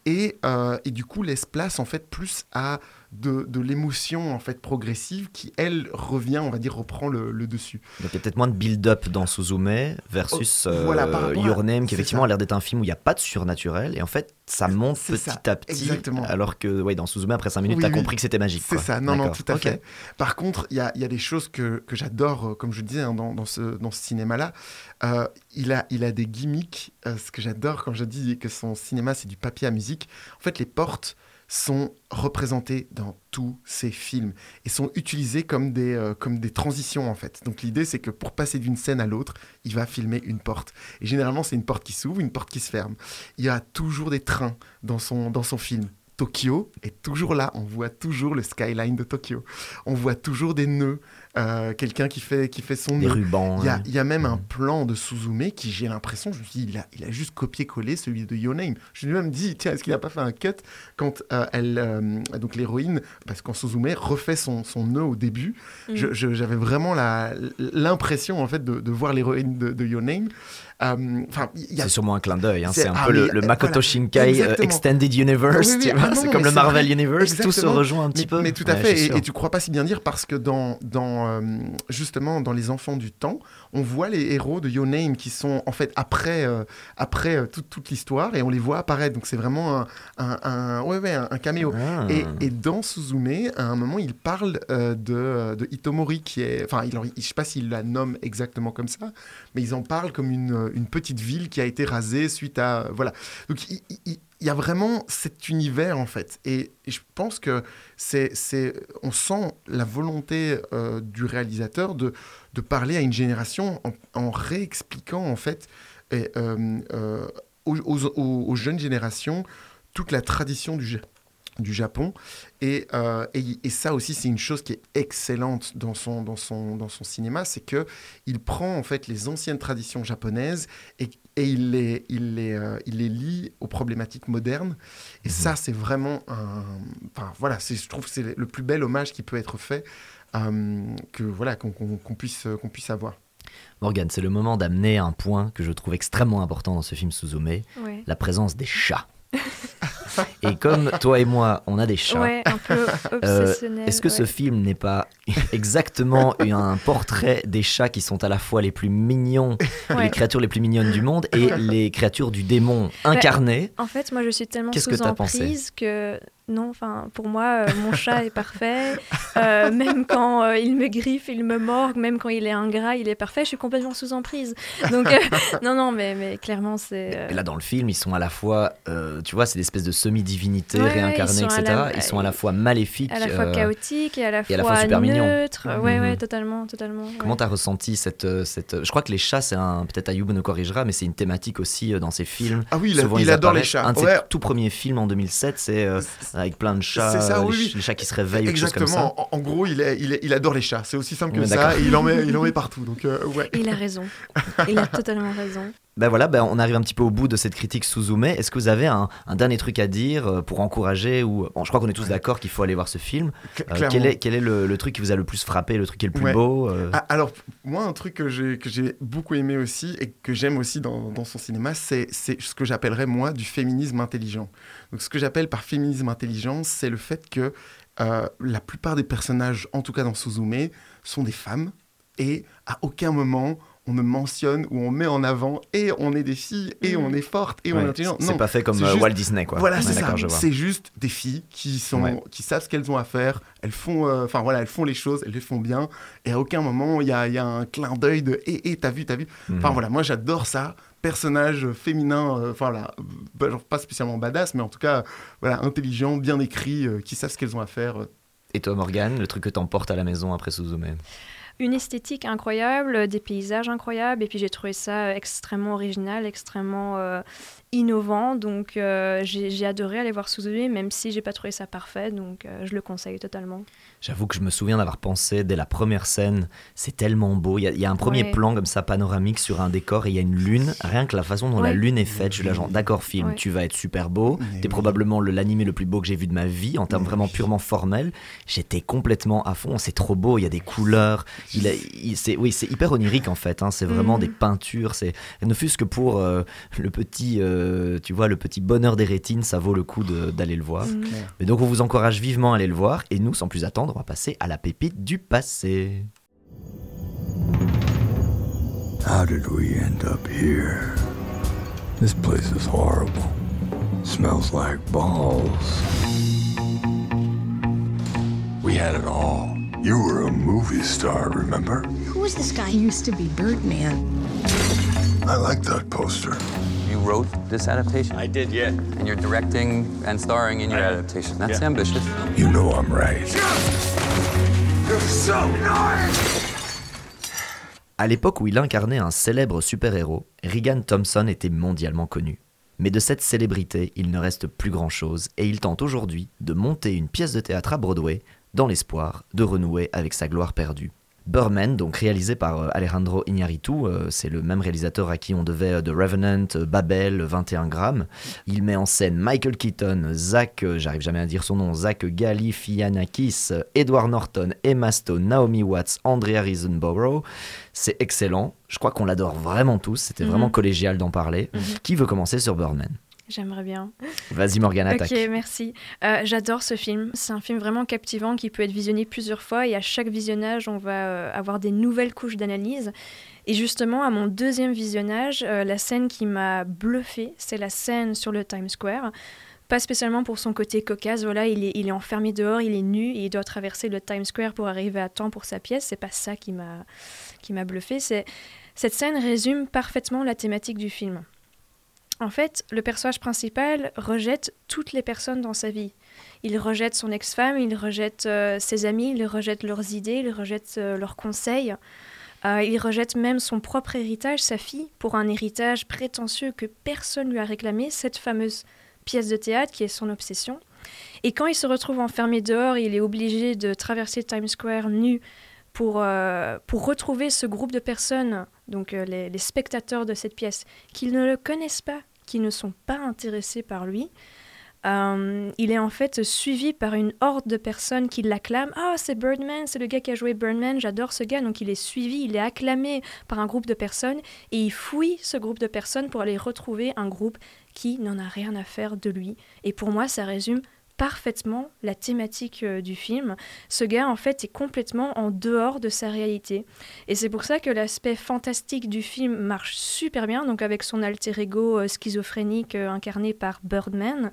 et, euh, et, du coup laisse place, en fait, plus à de, de l'émotion en fait progressive qui elle revient on va dire reprend le, le dessus donc il y a peut-être moins de build-up dans Suzume versus oh, voilà, euh, Your Name qui effectivement a l'air d'être un film où il n'y a pas de surnaturel et en fait ça monte petit ça. à petit Exactement. alors que ouais, dans Suzume après 5 minutes oui, tu as compris que c'était magique c'est ça non non tout à okay. fait par contre il y a, y a, des choses que, que j'adore euh, comme je disais hein, dans, dans, ce, dans ce cinéma là euh, il, a, il a des gimmicks euh, ce que j'adore quand je dis que son cinéma c'est du papier à musique en fait les portes sont représentés dans tous ces films et sont utilisés comme des, euh, comme des transitions en fait. Donc l'idée c'est que pour passer d'une scène à l'autre, il va filmer une porte. Et généralement c'est une porte qui s'ouvre, une porte qui se ferme. Il y a toujours des trains dans son, dans son film. Tokyo est toujours là, on voit toujours le skyline de Tokyo. On voit toujours des nœuds euh, quelqu'un qui fait, qui fait son Des nœud. rubans. Il y, a, hein. il y a même un plan de Suzume qui, j'ai l'impression, je me suis dit, il a, il a juste copié-collé celui de Your Name. Je lui ai même dit, tiens, est-ce qu'il n'a pas fait un cut quand euh, elle, euh, donc l'héroïne, parce qu'en Suzume refait son, son nœud au début, Mm. je- je- j'avais vraiment la- l'impression en fait de, de voir l'héroïne de, de Your Name. Euh, Enfin, C'est sûrement un clin d'œil. hein. C'est- un ah, peu le, euh, Makoto voilà. Shinkai euh, Exactement. Extended Universe. Oui, oui, tu ah c'est comme le Marvel. Universe. Tout se rejoint un petit mais, peu. mais tout à Ouais, fait. Et, et tu crois pas si bien dire parce que dans, dans justement dans les enfants du temps, on voit les héros de Your Name qui sont en fait après après toute, toute l'histoire et on les voit apparaître. Donc c'est vraiment un, un, un- ouais, ouais, un, un caméo. Ah. Et, et dans Suzume, à un moment, il parle euh, de, de Itomori, qui est. Enfin, il, je sais pas s'il la nomme exactement comme ça, mais ils en parlent comme une, une petite ville qui a été rasée suite à. Voilà. Donc, il, y a vraiment cet univers, en fait. Et, je pense que c'est. On sent la volonté euh, du réalisateur de, de parler à une génération en, réexpliquant, en fait, euh, euh, aux, aux- jeunes générations toute la tradition du, du Japon. Et, euh, et, et ça aussi, c'est une chose qui est excellente dans son, dans son, dans son cinéma, c'est que il prend en fait les anciennes traditions japonaises et, et il, les, il, les, euh, il les lie aux problématiques modernes. Et ça, c'est vraiment un... Enfin, voilà, je trouve que c'est le plus bel hommage qui peut être fait euh, que voilà qu'on puisse, qu'on puisse avoir. Morgane, c'est le moment d'amener un point que je trouve extrêmement important dans ce film Suzume, Ouais. la présence des chats. et comme toi et moi, on a des chats, Ouais, un peu euh, obsessionnel. est-ce que ce film n'est pas exactement un portrait des chats qui sont à la fois les plus mignons, Ouais. les créatures les plus mignonnes du monde et les créatures du démon incarnées En fait, moi, je suis tellement que sous pensé? emprise que non, enfin, pour moi, euh, mon chat est parfait. Euh, même quand euh, il me griffe, il me mord, même quand il est ingrat, il est parfait. Je suis complètement sous emprise. Donc, non, non, mais, mais clairement, c'est. là, dans le film, ils sont à la fois, tu vois, c'est des espèces de semi-divinités Ouais, réincarnées, etc. la- Ils sont à la fois maléfiques. à la fois euh, chaotique et à la et à la fois, super mignon. neutre. Ouais, Mhm. ouais, totalement, totalement. ouais. Comment t'as ressenti cette, euh, cette... Je crois que les chats, c'est un... Peut-être Ayoub nous corrigera, mais c'est une thématique aussi euh, dans ses films. Ah oui, il, Souvent, adore les chats. Un de ses Ouais. tout premiers films en 2007, c'est euh, avec plein de chats, C'est ça, euh, oui, les, oui. ch- les chats qui se réveillent ou quelque chose comme ça. Exactement. En, en gros, il, est, il, est- il adore les chats. C'est aussi simple que Ouais, ça. Et il en met, il en met partout. Donc, euh, ouais. Il a raison. Il a totalement raison. Ben voilà, ben on arrive un petit peu au bout de cette critique Suzume. Est-ce que vous avez un, un dernier truc à dire euh, pour encourager ou bon, je crois qu'on est tous d'accord qu'il faut aller voir ce film. Euh, quel est quel est le, le truc qui vous a le plus frappé, le truc qui est le plus Ouais. beau euh, Ah, alors, moi, un truc que j'ai que j'ai beaucoup aimé aussi et que j'aime aussi dans, dans son cinéma, c'est c'est ce que j'appellerais, moi, du féminisme intelligent. Donc, ce que j'appelle par féminisme intelligent, c'est le fait que euh, la plupart des personnages, en tout cas dans Suzume, sont des femmes et à aucun moment on ne mentionne ou on met en avant et on est des filles et Mhm. on est forte et on est intelligent. C'est Non, pas fait comme euh, juste- Walt Disney quoi. Voilà, Ouais, c'est ça. C'est juste des filles qui sont, Ouais. qui savent ce qu'elles ont à faire. Elles font, euh, enfin voilà, elles font les choses, elles les font bien. Et à aucun moment il y a, il y a un clin d'œil de, hé, hé, t'as vu, t'as vu. Enfin Mhm. voilà, moi j'adore ça. Personnage féminin, euh, enfin voilà, bah, genre, pas spécialement badass, mais en tout cas, voilà, intelligent, bien écrit, euh, qui savent ce qu'elles ont à faire. Et toi Morgane, le truc que t'emportes à la maison après Suzume? Une esthétique incroyable, des paysages incroyables, et puis j'ai trouvé ça extrêmement original, extrêmement euh, innovant. Donc euh, j'ai adoré aller voir Suzume, même si j'ai pas trouvé ça parfait. Donc euh, je le conseille totalement. J'avoue que je me souviens d'avoir pensé dès la première scène, c'est tellement beau. Il y, a, il y a un premier Ouais. plan comme ça panoramique sur un décor et il y a une lune. Rien que la façon dont la lune est faite, je suis là genre d'accord film, Ouais. tu vas être super beau. T'es oui. probablement le- l'animé le plus beau que j'ai vu de ma vie en termes Mais vraiment oui. purement formels. J'étais complètement à fond. C'est trop beau. Il y a des couleurs. Il, a- il- c'est oui, c'est hyper onirique en fait. hein. C'est vraiment Mhm. des peintures. C'est ne fût-ce que pour euh, le petit, euh, tu vois, le petit bonheur des rétines, ça vaut le coup d'aller le voir. Mm. Mais donc on vous encourage vivement à aller le voir. Et nous, sans plus attendre, on va passer à la pépite du passé. How did we end up here? This place is horrible. Smells like balls. We had it all. You were a movie star, remember? Who was this guy? He used to be Birdman. I like that poster. You wrote this adaptation, I did, yeah. and you're directing and starring in your I- adaptation. That's yeah. ambitious. You know I'm right. À l'époque où il incarnait un célèbre super-héros, Regan Thompson était mondialement connu. Mais de cette célébrité, il ne reste plus grand-chose et il tente aujourd'hui de monter une pièce de théâtre à Broadway dans l'espoir de renouer avec sa gloire perdue. Burman, donc réalisé par euh, Alejandro Iñárritu, euh, c'est le même réalisateur à qui on devait euh, The Revenant, Babel, 21 grammes. Il met en scène Michael Keaton, Zach, j'arrive jamais à dire son nom, Zach Galifianakis, Edward Norton, Emma Stone, Naomi Watts, Andrea Riseborough. C'est excellent. Je crois qu'on l'adore vraiment tous. C'était Mhm. vraiment collégial d'en parler. Mhm. Qui veut commencer sur Burman J'aimerais bien. Vas-y Morgane, attaque. Ok, merci. Euh, J'adore ce film. C'est un film vraiment captivant qui peut être visionné plusieurs fois et à chaque visionnage, on va euh, avoir des nouvelles couches d'analyse. Et justement, à mon deuxième visionnage, euh, la scène qui m'a bluffé, c'est la scène sur le Times Square. Pas spécialement pour son côté cocasse, voilà, il est, il est enfermé dehors, il est nu et il doit traverser le Times Square pour arriver à temps pour sa pièce. C'est pas ça qui m'a qui m'a bluffé. C'est cette scène résume parfaitement la thématique du film. En fait, le personnage principal rejette toutes les personnes dans sa vie. Il rejette son ex-femme, il rejette euh, ses amis, il rejette leurs idées, il rejette euh, leurs conseils. Euh, il rejette même son propre héritage, sa fille, pour un héritage prétentieux que personne lui a réclamé, cette fameuse pièce de théâtre qui est son obsession. Et quand il se retrouve enfermé dehors, il est obligé de traverser Times Square nu pour, pour retrouver ce groupe de personnes, donc euh, les, spectateurs de cette pièce, qu'ils ne le connaissent pas, qui ne sont pas intéressés par lui. Euh, il est en fait suivi par une horde de personnes qui l'acclament. Ah, c'est Birdman, c'est le gars qui a joué Birdman, j'adore ce gars. Donc il est suivi, il est acclamé par un groupe de personnes et il fouille ce groupe de personnes pour aller retrouver un groupe qui n'en a rien à faire de lui. Et pour moi, ça résume parfaitement la thématique euh, du film. Ce gars, en fait, est complètement en dehors de sa réalité. Et c'est pour ça que l'aspect fantastique du film marche super bien, donc avec son alter ego euh, schizophrénique euh, incarné par Birdman.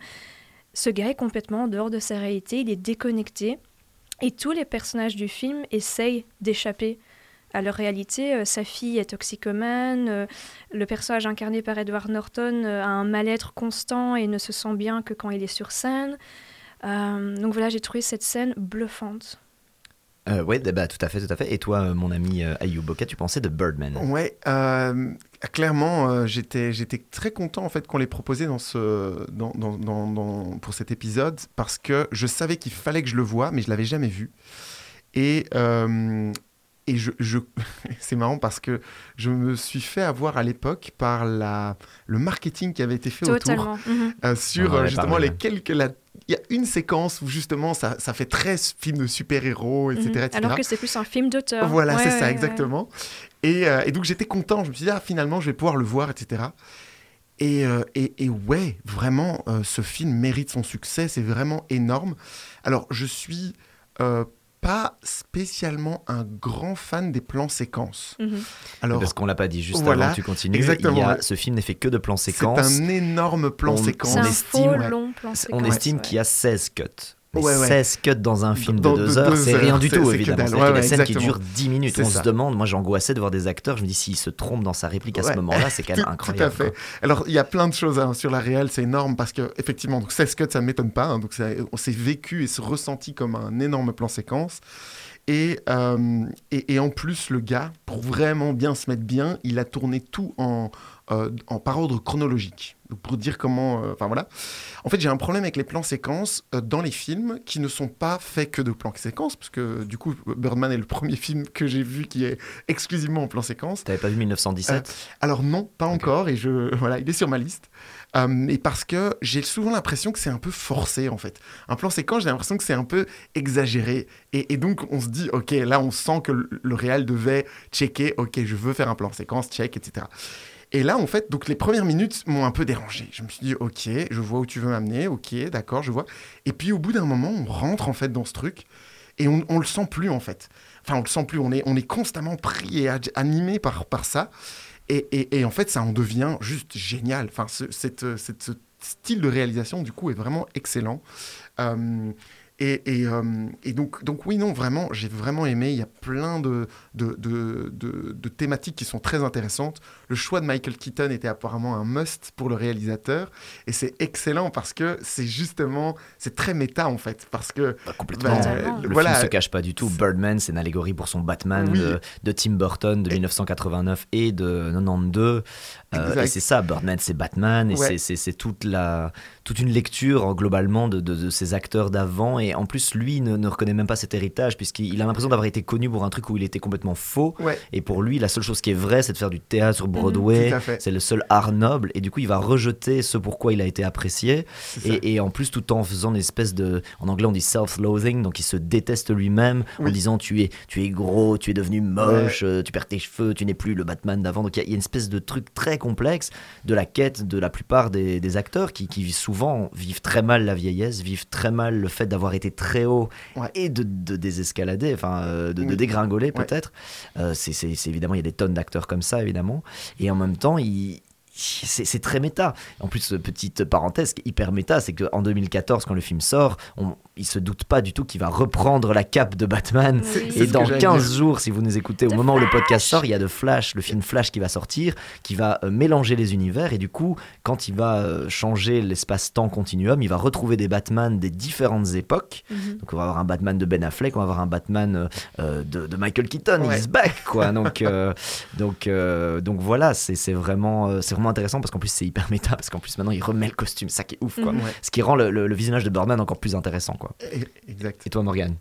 Ce gars est complètement en dehors de sa réalité, il est déconnecté. Et tous les personnages du film essayent d'échapper à leur réalité. Sa fille est toxicomane, le personnage incarné par Edward Norton a un mal-être constant et ne se sent bien que quand il est sur scène. Euh, donc voilà, j'ai trouvé cette scène bluffante. Euh, ouais, bah, tout à fait, tout à fait. Et toi, euh, mon ami euh, tu pensais de Birdman? Ouais, euh, clairement, euh, j'étais, j'étais très content en fait qu'on l'ait proposé dans ce, dans, dans- dans- dans- pour cet épisode parce que je savais qu'il fallait que je le voie, mais je l'avais jamais vu. Et, euh, et je, je- c'est marrant parce que je me suis fait avoir à l'époque par la, le marketing qui avait été fait Totalement. autour Mhm. euh, sur On en euh, justement les quelques. la- Il y a une séquence où justement ça, ça fait très film de super-héros, etc. Mhm. etc. Alors que c'est plus un film d'auteur. Voilà, Ouais, c'est ouais, ça, ouais. exactement. Et, euh, et donc j'étais content, je me suis dit, ah, finalement, je vais pouvoir le voir, etc. Et, euh, et, et ouais, vraiment, euh, ce film mérite son succès, c'est vraiment énorme. Alors, je suis euh, pas spécialement un grand fan des plans séquences. Mhm. Alors, Parce qu'on l'a pas dit juste voilà, avant tu continues. exactement, il y a- ce film n'est fait que de plans c'est séquences. un énorme plan On- séquence. C'est un estime, faux ouais. long plan On séquence, estime ouais. qu'il y a 16 cuts. Mais Ouais, ouais. 16 cuts dans un film Dans- de de 2 heures, c'est rien du c'est- tout, c'est évidemment. C'est-à-dire Ouais, scènes qui durent 10 minutes. C'est On ça. se demande, moi j'angoissais de voir des acteurs, je me dis s'il se trompe dans sa réplique à ce moment-là, c'est quand même Tout- incroyable. Tout à fait. Alors, il y a plein de choses hein, sur la réelle, c'est énorme parce que, effectivement, donc 16 cuts, ça ne m'étonne pas. hein, donc, on s'est vécu et se ressenti comme un énorme plan séquence. Et, euh, et, et en plus, le gars, pour vraiment bien se mettre bien, il a tourné tout en, euh, en par ordre chronologique. Pour dire comment. euh, Enfin, voilà. En fait, j'ai un problème avec les plans séquences euh, dans les films qui ne sont pas faits que de plans séquences, parce que du coup, Birdman est le premier film que j'ai vu qui est exclusivement en plan séquence. T'avais pas vu 1917 Alors non, pas encore, et je voilà, il est sur ma liste. Et parce que j'ai souvent l'impression que c'est un peu forcé en fait. Un plan séquence, j'ai l'impression que c'est un peu exagéré, et, et donc on se dit, ok, là on sent que le, le réal devait checker, ok, je veux faire un plan séquence, check, etc. Et là, en fait, donc les premières minutes m'ont un peu dérangé. Je me suis dit, ok, je vois où tu veux m'amener, ok, d'accord, je vois. Et puis au bout d'un moment, on rentre en fait dans ce truc et on, on le sent plus en fait. Enfin, on le sent plus. On est, on est constamment pris et animé par, ça. Et, en fait, ça en devient juste génial. Enfin, ce, cette, cette- ce style de réalisation, du coup, est vraiment excellent. Euh, et, et, euh, et donc, donc, oui, non, vraiment, j'ai vraiment aimé. Il y a plein de, de, de, de- de thématiques qui sont très intéressantes. Le choix de Michael Keaton était apparemment un must pour le réalisateur. Et c'est excellent parce que c'est justement, c'est très méta en fait. Parce que. complètement. bah, Le voilà, film se cache pas du tout. Birdman, c'est une allégorie pour son Batman Oui. de, de Tim Burton de 1989 et de 92. Euh, et c'est ça, Birdman, c'est Batman, et Ouais. c'est toute, la, toute une lecture euh, globalement de, de, de ces acteurs d'avant et en plus, lui ne, ne reconnaît même pas cet héritage, puisqu'il a l'impression d'avoir été connu pour un truc où il était complètement faux. Ouais. Et pour lui, la seule chose qui est vraie, c'est de faire du théâtre sur Broadway. À fait. C'est le seul art noble. Et du coup, il va rejeter ce pourquoi il a été apprécié. Et, et en plus, tout en faisant une espèce de. En anglais, on dit self-loathing. Donc, il se déteste lui-même en disant tu es, tu es gros, tu es devenu moche, euh, tu perds tes cheveux, tu n'es plus le Batman d'avant. Donc, il y, a- il y a une espèce de truc très complexe de la quête de la plupart des, des acteurs qui, qui souvent vivent très mal la vieillesse, vivent très mal le fait d'avoir été très haut Ouais. et de, de désescalader, enfin, euh, de, de Oui. dégringoler Ouais. peut-être. Euh, c'est évidemment, il y a des tonnes d'acteurs comme ça, évidemment. Et en même temps, il. C'est très méta. En plus, petite parenthèse, hyper méta, c'est qu'en 2014, quand le film sort, on, il se doute pas du tout qu'il va reprendre la cape de Batman. Et dans que j'allais 15 dire. jours, si vous nous écoutez, au De moment où le podcast sort, il y a de Flash, le film Flash qui va sortir, qui va euh, mélanger les univers. Et du coup, quand il va euh, changer l'espace-temps continuum, il va retrouver des Batman des différentes époques. Mhm. Donc on va avoir un Batman de Ben Affleck, on va avoir un Batman euh, de, de Michael Keaton, Ouais. he's back quoi. Donc euh, donc euh, donc voilà, c'est vraiment c'est vraiment intéressant parce qu'en plus c'est hyper méta parce qu'en plus maintenant il remet le costume, ça qui est ouf quoi. Mhm. Ce qui rend le, le- le visionnage de Birdman encore plus intéressant quoi. E- Exact. Et toi Morgane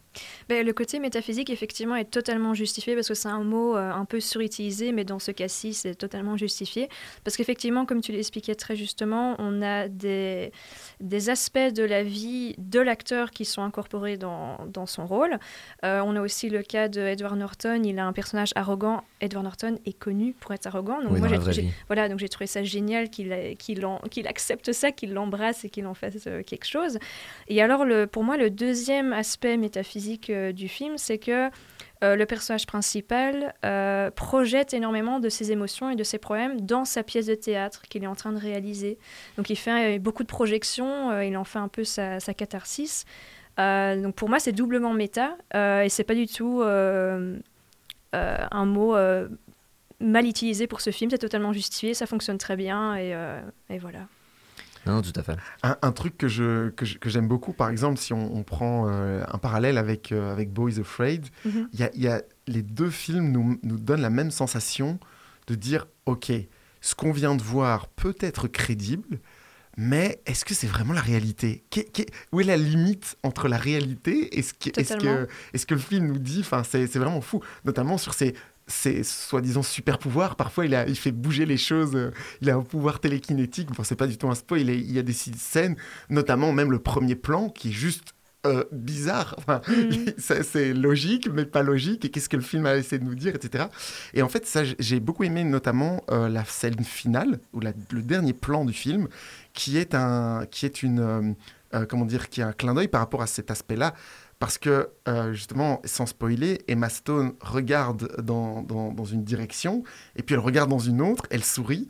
Ben, le côté métaphysique, effectivement, est totalement justifié parce que c'est un mot euh, un peu surutilisé, mais dans ce cas-ci, c'est totalement justifié. Parce qu'effectivement, comme tu l'expliquais très justement, on a des, des aspects de la vie de l'acteur qui sont incorporés dans, dans son rôle. Euh, on a aussi le cas de Edward Norton, il a un personnage arrogant. Edward Norton est connu pour être arrogant. Donc Oui, moi, j'ai- voilà, donc j'ai trouvé ça génial qu'il qu'il en- qu'il accepte ça, qu'il l'embrasse et qu'il en fasse euh, quelque chose. Et alors, le, pour moi, le deuxième aspect métaphysique euh, du film, c'est que euh, le personnage principal euh, projette énormément de ses émotions et de ses problèmes dans sa pièce de théâtre qu'il est en train de réaliser. Donc, il fait beaucoup de projections, il en fait un peu sa, catharsis. Donc, pour moi, c'est doublement méta et c'est pas du tout un mot. mal utilisé pour ce film, c'est totalement justifié, ça fonctionne très bien et voilà. Non, non, tout à fait. Un, un truc que je que je- que j'aime beaucoup, par exemple, si on, on prend euh, un parallèle avec euh, avec Boys Afraid, Mhm. il y a, il y a- les deux films nous nous donnent la même sensation de dire ok, ce qu'on vient de voir peut être crédible, mais est-ce que c'est vraiment la réalité? Qu'est- Où est la limite entre la réalité et ce, qui- est-ce Totalement. que, est-ce que le film nous dit? Enfin, c'est c'est vraiment fou, notamment sur ces, ces soi-disant super pouvoirs. Parfois, il, a, il fait bouger les choses. euh, Il a un pouvoir télékinétique. Bon, c'est pas du tout un spoil. Il, est- il y a des scènes, notamment même le premier plan, qui est juste euh, bizarre. Enfin, ça, c'est logique, mais pas logique. Et qu'est-ce que le film a essayé de nous dire, etc. Et en fait, ça, j'ai beaucoup aimé notamment euh, la scène finale, ou la- le dernier plan du film, qui est un, qui est une, euh, comment dire, qui est un clin d'œil par rapport à cet aspect-là. Parce que, euh, justement, sans spoiler, Emma Stone regarde dans, une direction, et puis elle regarde dans une autre, elle sourit,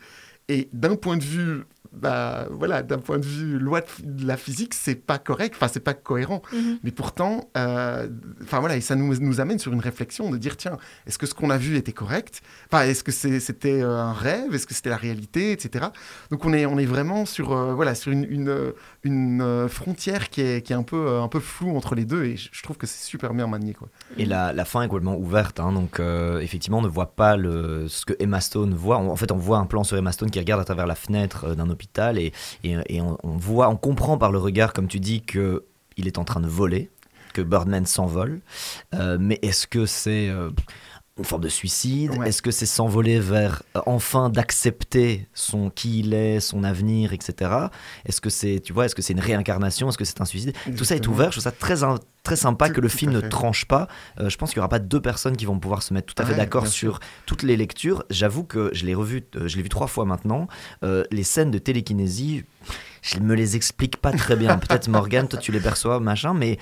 et d'un point de vue, bah, voilà, d'un point de vue loi de, la physique, c'est pas correct, enfin, c'est pas cohérent. Mhm. Mais pourtant, euh, enfin voilà, et ça nous, nous amène sur une réflexion de dire tiens, est-ce que ce qu'on a vu était correct? Enfin, est-ce que c'était euh, un rêve? Est-ce que c'était la réalité, etc. Donc on est, on est vraiment sur, euh, voilà, sur une, une, une, frontière qui est, qui est un peu, un peu floue entre les deux, et je, je trouve que c'est super bien manié, quoi. Et la, la fin est complètement ouverte, hein, donc euh, effectivement on ne voit pas le, ce que Emma Stone voit. En fait on voit un plan sur Emma Stone qui regarde à travers la fenêtre euh, d'un hôpital et, on voit, on comprend par le regard, comme tu dis, que il est en train de voler, que Birdman s'envole. Euh, mais est-ce que c'est euh, une forme de suicide Ouais. Est-ce que c'est s'envoler vers euh, enfin d'accepter son qui il est, son avenir, etc. Est-ce que c'est, tu vois, est-ce que c'est une réincarnation? Est-ce que c'est un suicide? Tout ça est ouvert. Je trouve ça très, in- très sympa Tout- que le film ne tranche pas. Euh, je pense qu'il n'y aura pas deux personnes qui vont pouvoir se mettre tout à fait d'accord sur sûr. toutes les lectures. J'avoue que je l'ai revu, euh, je l'ai vu trois fois maintenant. Les scènes de télékinésie, je me les explique pas très bien. Peut-être Morgan, toi tu les perçois, machin, mais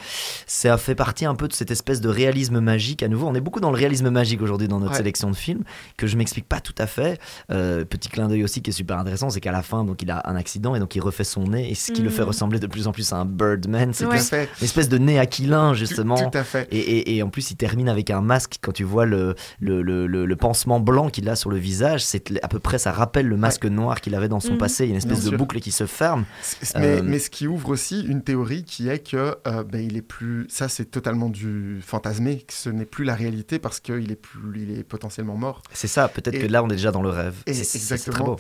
ça fait partie un peu de cette espèce de réalisme magique. À nouveau, on est beaucoup dans le réalisme magique aujourd'hui dans notre Ouais. sélection de films que je m'explique pas tout à fait. Euh, petit clin d'œil aussi qui est super intéressant, c'est qu'à la fin, donc il a un accident et donc il refait son nez et ce qui le fait Mhm. ressembler de plus en plus à un Birdman. C'est Ouais. une espèce de nez aquilin justement. Tout, à fait. Et, et- et en plus, il termine avec un masque. Quand tu vois le, le, le- le- le pansement blanc qu'il a sur le visage, c'est à peu près, ça rappelle le masque noir qu'il avait dans son Mhm. passé. Il y a une espèce Bien de sûr. boucle qui se ferme. Mais, Euh, mais ce qui ouvre aussi une théorie qui est que euh, ben, il est plus. Ça, c'est totalement du fantasmé, que ce n'est plus la réalité parce qu'il est, plus... il est potentiellement mort. C'est ça, peut-être que là, on est déjà dans le rêve. et c'est très exactement. beau.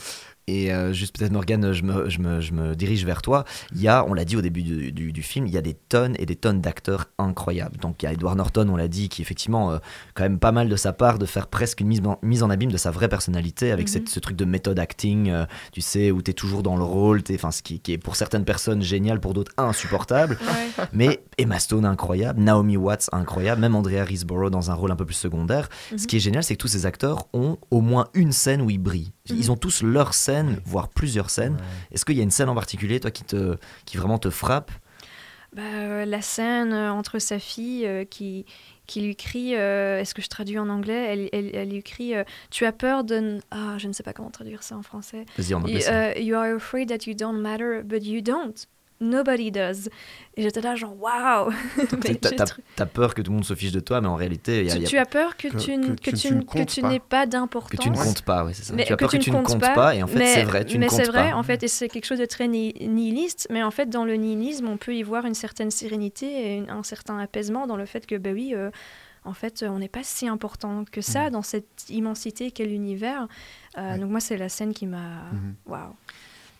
Et euh, juste peut-être Morgane, je me, je, me, je me dirige vers toi. Il y a, on l'a dit au début du, du, du film, il y a des tonnes et des tonnes d'acteurs incroyables. Donc il y a Edward Norton, on l'a dit, qui effectivement, euh, quand même pas mal de sa part de faire presque une mise en, mise en abîme de sa vraie personnalité avec Mhm. cette- ce truc de méthode acting, euh, tu sais, où tu es toujours dans le rôle, enfin, ce qui, qui est pour certaines personnes génial, pour d'autres insupportable. Ouais. Mais Emma Stone incroyable, Naomi Watts incroyable, même Andrea Riseborough dans un rôle un peu plus secondaire. Mhm. Ce qui est génial, c'est que tous ces acteurs ont au moins une scène où ils brillent. Ils Mhm. ont tous leur scène, voire plusieurs scènes. Est-ce qu'il y a une scène en particulier, toi, qui, te, qui vraiment te frappe? Bah, euh, la scène euh, entre sa fille euh, qui, qui lui crie, euh, est-ce que je traduis en anglais? Elle, elle, elle lui crie, euh, tu as peur de... Ah, je ne sais pas comment traduire ça en français. Vas-y, en anglais, euh, you are afraid that you don't matter, but you don't. Nobody does. Et j'étais là genre, waouh Mais T'as- peur que tout le monde se fiche de toi, mais en réalité, il y a, tu, il y a- tu as peur que, que- tu, que tu- tu pas. n'aies pas d'importance. que tu ne comptes pas, oui, c'est ça. Mais tu as peur que, tu ne comptes pas, et en fait, mais- c'est vrai, tu mais ne comptes c'est vrai, pas. en fait, et c'est quelque chose de très ni- nihiliste. Mais en fait, dans le nihilisme, on peut y voir une certaine sérénité et une- un certain apaisement dans le fait que, bah oui, euh, en fait, on n'est pas si important que ça dans cette immensité qu'est l'univers. Euh, Ouais. Donc moi, c'est la scène qui m'a... Mhm. Waouh.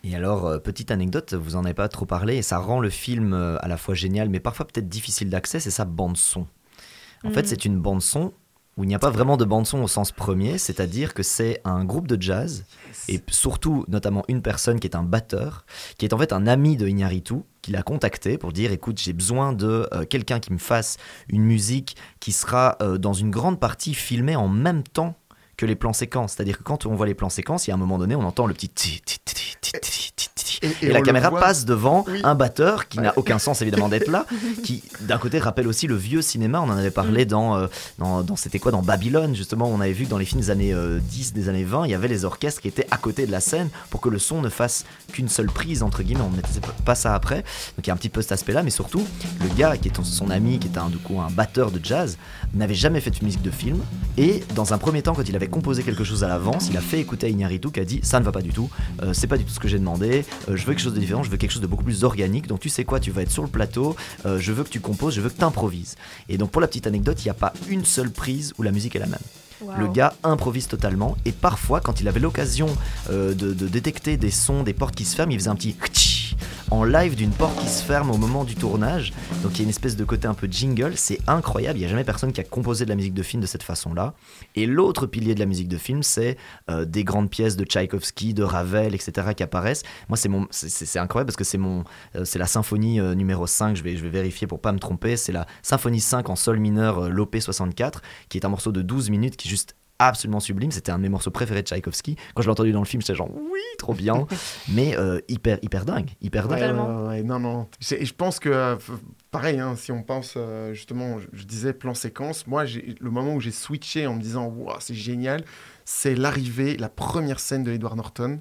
Et alors, euh, petite anecdote, vous en avez pas trop parlé, et ça rend le film euh, à la fois génial, mais parfois peut-être difficile d'accès, c'est sa bande-son. En fait, Mhm. c'est une bande-son où il n'y a pas vraiment de bande-son au sens premier, c'est-à-dire que c'est un groupe de jazz, et surtout, notamment une personne qui est un batteur, qui est en fait un ami de Iñárritu, qui l'a contacté pour dire écoute, j'ai besoin de euh, quelqu'un qui me fasse une musique qui sera euh, dans une grande partie filmée en même temps que les plans séquences. C'est-à-dire que quand on voit les plans séquences, il y a un moment donné, on entend le petit ti, ti, ti, ti, ti, ti, ti, ti. Et- et, et la caméra passe devant Oui. un batteur qui n'a aucun sens évidemment d'être là, qui d'un côté rappelle aussi le vieux cinéma. On en avait parlé Mm. dans, euh, dans, dans- c'était quoi dans Babylone justement. On avait vu que dans les films des années euh, 10, des années 20, il y avait les orchestres qui étaient à côté de la scène pour que le son ne fasse qu'une seule prise entre guillemets. On ne mettait pas ça après. Donc il y a un petit peu cet aspect-là, mais surtout le gars qui est son ami, qui était un, du coup un batteur de jazz, n'avait jamais fait de musique de film. Et dans un premier temps, quand il avait composé quelque chose à l'avance, il a fait écouter à Iñárritu qui a dit ça ne va pas du tout, euh, c'est pas du tout ce que j'ai demandé, euh, je veux quelque chose de différent, je veux quelque chose de beaucoup plus organique. Donc tu sais quoi, tu vas être sur le plateau, euh, je veux que tu composes, je veux que tu improvises. Et donc pour la petite anecdote, il n'y a pas une seule prise où la musique est la même. Le gars improvise totalement et parfois quand il avait l'occasion de, de détecter des sons, des portes qui se ferment, il faisait un petit en live d'une porte qui se ferme au moment du tournage. Donc il y a une espèce de côté un peu jingle, c'est incroyable, il n'y a jamais personne qui a composé de la musique de film de cette façon-là. Et l'autre pilier de la musique de film, c'est euh, des grandes pièces de Tchaïkovski, de Ravel, etc. qui apparaissent. Moi c'est mon, c'est- incroyable parce que c'est mon, euh, c'est la symphonie euh, numéro 5, je vais, je vais vérifier pour pas me tromper, c'est la symphonie 5 en sol mineur, euh, l'OP 64, qui est un morceau de 12 minutes qui est juste absolument sublime. C'était un de mes morceaux préférés de Tchaïkovski. Quand je l'ai entendu dans le film, j'étais genre oui, trop bien. Mais euh, hyper, hyper dingue, hyper dingue. Ouais, ouais, non, non. Je pense que, euh, pareil, hein, si on pense euh, justement, je, je disais plan séquence, moi, le moment où j'ai switché en me disant, Wow, c'est génial, c'est l'arrivée, la première scène de Edward Norton.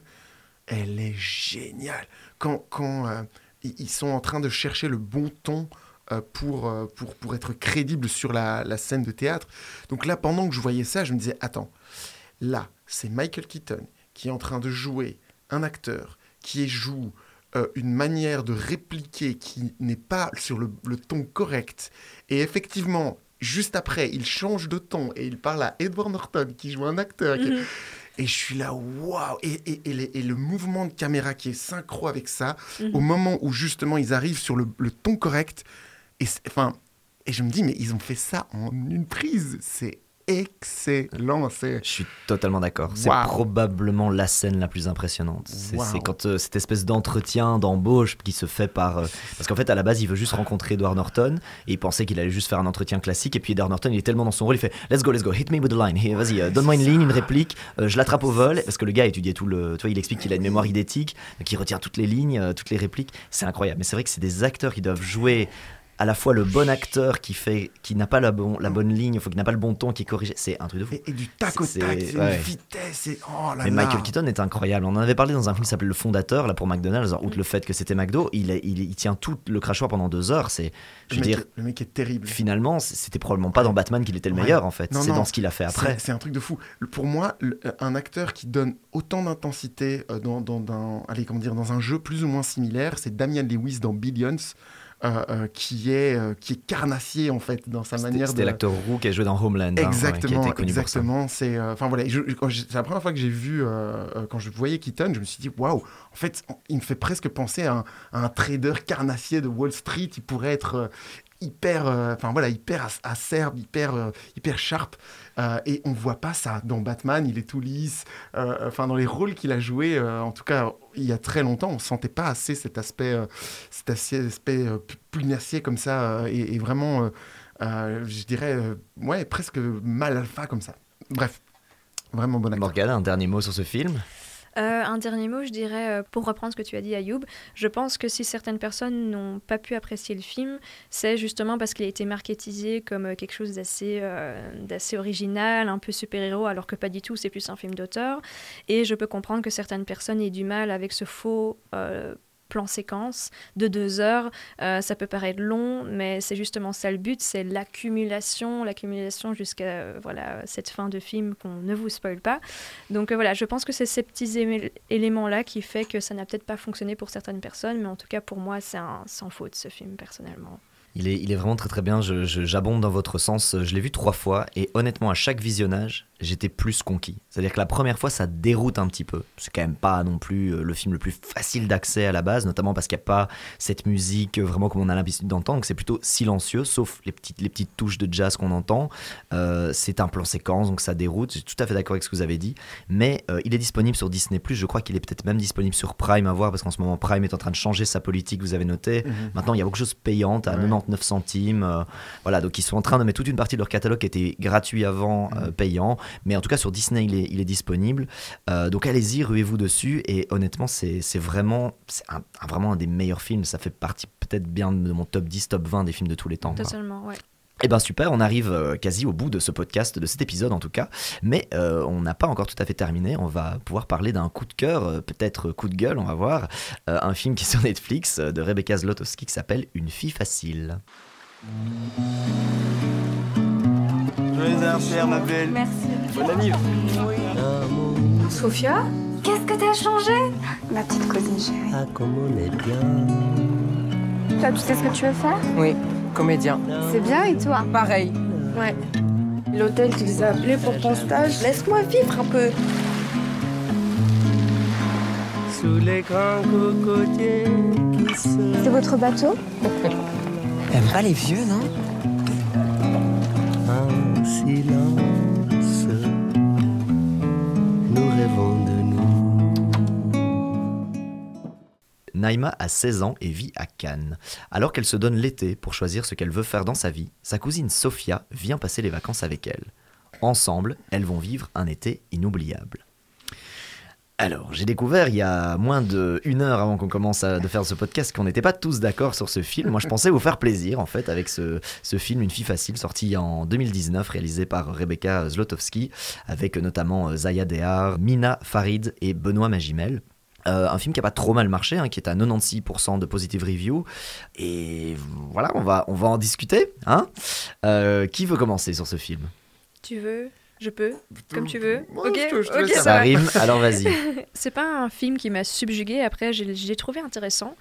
Elle est géniale. Quand, quand euh, ils sont en train de chercher le bon ton pour, euh, pour, pour être crédible sur la, la scène de théâtre. Donc là, pendant que je voyais ça, je me disais, attends, là, c'est Michael Keaton qui est en train de jouer un acteur qui joue euh, une manière de répliquer qui n'est pas sur le, le ton correct. Et effectivement, juste après, il change de ton et il parle à Edward Norton qui joue un acteur. qui- Mhm. Et je suis là, waouh et, et, et, les- et le mouvement de caméra qui est synchro avec ça, Mhm. au moment où justement ils arrivent sur le, le ton correct, et, enfin, et je me dis, mais ils ont fait ça en une prise. C'est excellent. C'est... Je suis totalement d'accord. C'est probablement la scène la plus impressionnante. C'est quand euh, cette espèce d'entretien, d'embauche qui se fait par. euh, parce qu'en fait, à la base, il veut juste rencontrer Edward Norton et il pensait qu'il allait juste faire un entretien classique. Et puis Edward Norton, il est tellement dans son rôle, il fait Let's go, let's go, hit me with a line. Vas-y, euh, donne-moi une ligne, une réplique. je l'attrape au vol. Parce que le gars a étudié tout le. Tu vois, il explique qu'il a une mémoire idétique, donc il retient toutes les lignes, toutes les répliques. C'est incroyable. Mais c'est vrai que c'est des acteurs qui doivent jouer à la fois le bon acteur qui fait qui n'a pas la, bon, la bonne ligne, faut qu'il n'a pas le bon ton, qui est corrigé. C'est un truc de fou. Et, et du tac au C'est- tac, c'est- ouais. une vitesse. Et, oh là Mais là. Michael Keaton est incroyable. On en avait parlé dans un film qui s'appelle Le Fondateur, là pour McDonald's. Alors, outre le fait que c'était McDo, il, est- il, il tient tout le crachoir pendant deux heures. C'est, je le, veux mec, dire, le mec est terrible. finalement, c'était probablement pas dans Batman qu'il était le Ouais. meilleur en fait. C'est dans ce qu'il a fait après. C'est- un truc de fou. Pour moi, un acteur qui donne autant d'intensité euh, dans, dans, dans- allez, comment dire, dans un jeu plus ou moins similaire, c'est Damian Lewis dans Billions. Euh, euh, qui, est, euh, qui est carnassier en fait dans sa manière de. C'était l'acteur Roux qui a joué dans Homeland. hein, Exactement, qui a été connu exactement. C'est enfin voilà, je- je- la première fois que j'ai vu quand je voyais Keaton, je me suis dit waouh, en fait, il me fait presque penser à un, à un trader carnassier de Wall Street. Il pourrait être hyper, euh, enfin voilà, hyper ac- acerbe, hyper, euh, hyper sharp. Euh, et on voit pas ça dans Batman. Il est tout lisse. Enfin dans les rôles qu'il a joués, euh, en tout cas il y a très longtemps, on sentait pas assez cet aspect, cet aspect, aspect, pu- pugnacier comme ça et, vraiment, je dirais, ouais, presque mal alpha comme ça. Bref, vraiment bon acteur. Morgane, un dernier mot sur ce film? Euh, un dernier mot, je dirais, euh, pour reprendre ce que tu as dit, Ayoub, je pense que si certaines personnes n'ont pas pu apprécier le film, c'est justement parce qu'il a été marketisé comme euh, quelque chose d'assez original, un peu super-héros, alors que pas du tout, c'est plus un film d'auteur. Et je peux comprendre que certaines personnes aient du mal avec ce faux plan séquence de deux heures. Euh, ça peut paraître long, mais c'est justement ça le but, c'est l'accumulation, l'accumulation jusqu'à euh, voilà cette fin de film qu'on ne vous spoile pas. Donc euh, voilà, je pense que c'est ces petits éléments-là qui fait que ça n'a peut-être pas fonctionné pour certaines personnes, mais en tout cas pour moi c'est un sans faute ce film personnellement. Il est, il est vraiment très très bien, j'abonde dans votre sens. Je l'ai vu trois fois et honnêtement, à chaque visionnage, j'étais plus conquis. C'est-à-dire que la première fois, ça déroute un petit peu. C'est quand même pas non plus euh, le film le plus facile d'accès à la base, notamment parce qu'il n'y a pas cette musique euh, vraiment comme on a l'habitude d'entendre, que c'est plutôt silencieux, sauf les petites, les petites touches de jazz qu'on entend. Euh, c'est un plan séquence, donc ça déroute. Je suis tout à fait d'accord avec ce que vous avez dit. Mais euh, il est disponible sur Disney+. Je crois qu'il est peut-être même disponible sur Prime à voir, parce qu'en ce moment, Prime est en train de changer sa politique, vous avez noté. Mhm. Maintenant, il y a beaucoup de choses payantes à 99 centimes. euh, voilà, donc ils sont en train de mettre toute une partie de leur catalogue qui était gratuit avant, euh, payant. Mais en tout cas, sur Disney, il est, il est disponible. Euh, donc allez-y, ruez-vous dessus. Et honnêtement, c'est vraiment, un, un- vraiment un des meilleurs films. Ça fait partie peut-être bien de mon top 10, top 20 des films de tous les temps. quoi. Totalement, ouais. Eh ben super, on arrive euh, quasi au bout de ce podcast, de cet épisode en tout cas, mais euh, on n'a pas encore tout à fait terminé. On va pouvoir parler d'un coup de cœur, peut-être coup de gueule, on va voir, Euh, un film qui est sur Netflix de Rebecca Zlotowski qui s'appelle Une fille facile. Joyeux anniversaire, ma belle. Merci. Bonne année. Sophia Qu'est-ce que t'as changé? Ma petite cousine chérie. Ah, comme on est bien. Toi, tu sais ce que tu veux faire? Oui, comédien. C'est bien et toi? Pareil. Ouais. L'hôtel qui vous a appelé pour ton stage, laisse-moi vivre un peu. Sous les grands cocotiers qui se... C'est votre bateau? T'aimes pas les vieux, non? Silence, nous rêvons de nous. Naïma a 16 ans et vit à Cannes. Alors qu'elle se donne l'été pour choisir ce qu'elle veut faire dans sa vie, sa cousine Sophia vient passer les vacances avec elle. Ensemble, elles vont vivre un été inoubliable. Alors, j'ai découvert il y a moins d'une heure avant qu'on commence à de faire ce podcast qu'on n'était pas tous d'accord sur ce film. Moi, je pensais vous faire plaisir, en fait, avec ce, ce film Une fille facile, sorti en 2019, réalisé par Rebecca Zlotowski, avec notamment euh, Zaya Dehar, Mina Farid et Benoît Magimel. Euh, un film qui a pas trop mal marché, hein, qui est à 96% de positive review. Et voilà, on va, on va en discuter. Hein Euh, qui veut commencer sur ce film? Tu veux? Je peux Comme tu veux Moi, Ok, je te- je te ok, laisse ça Ça rime, alors vas-y. c'est pas un film qui m'a subjugué. Après, j'ai trouvé intéressant.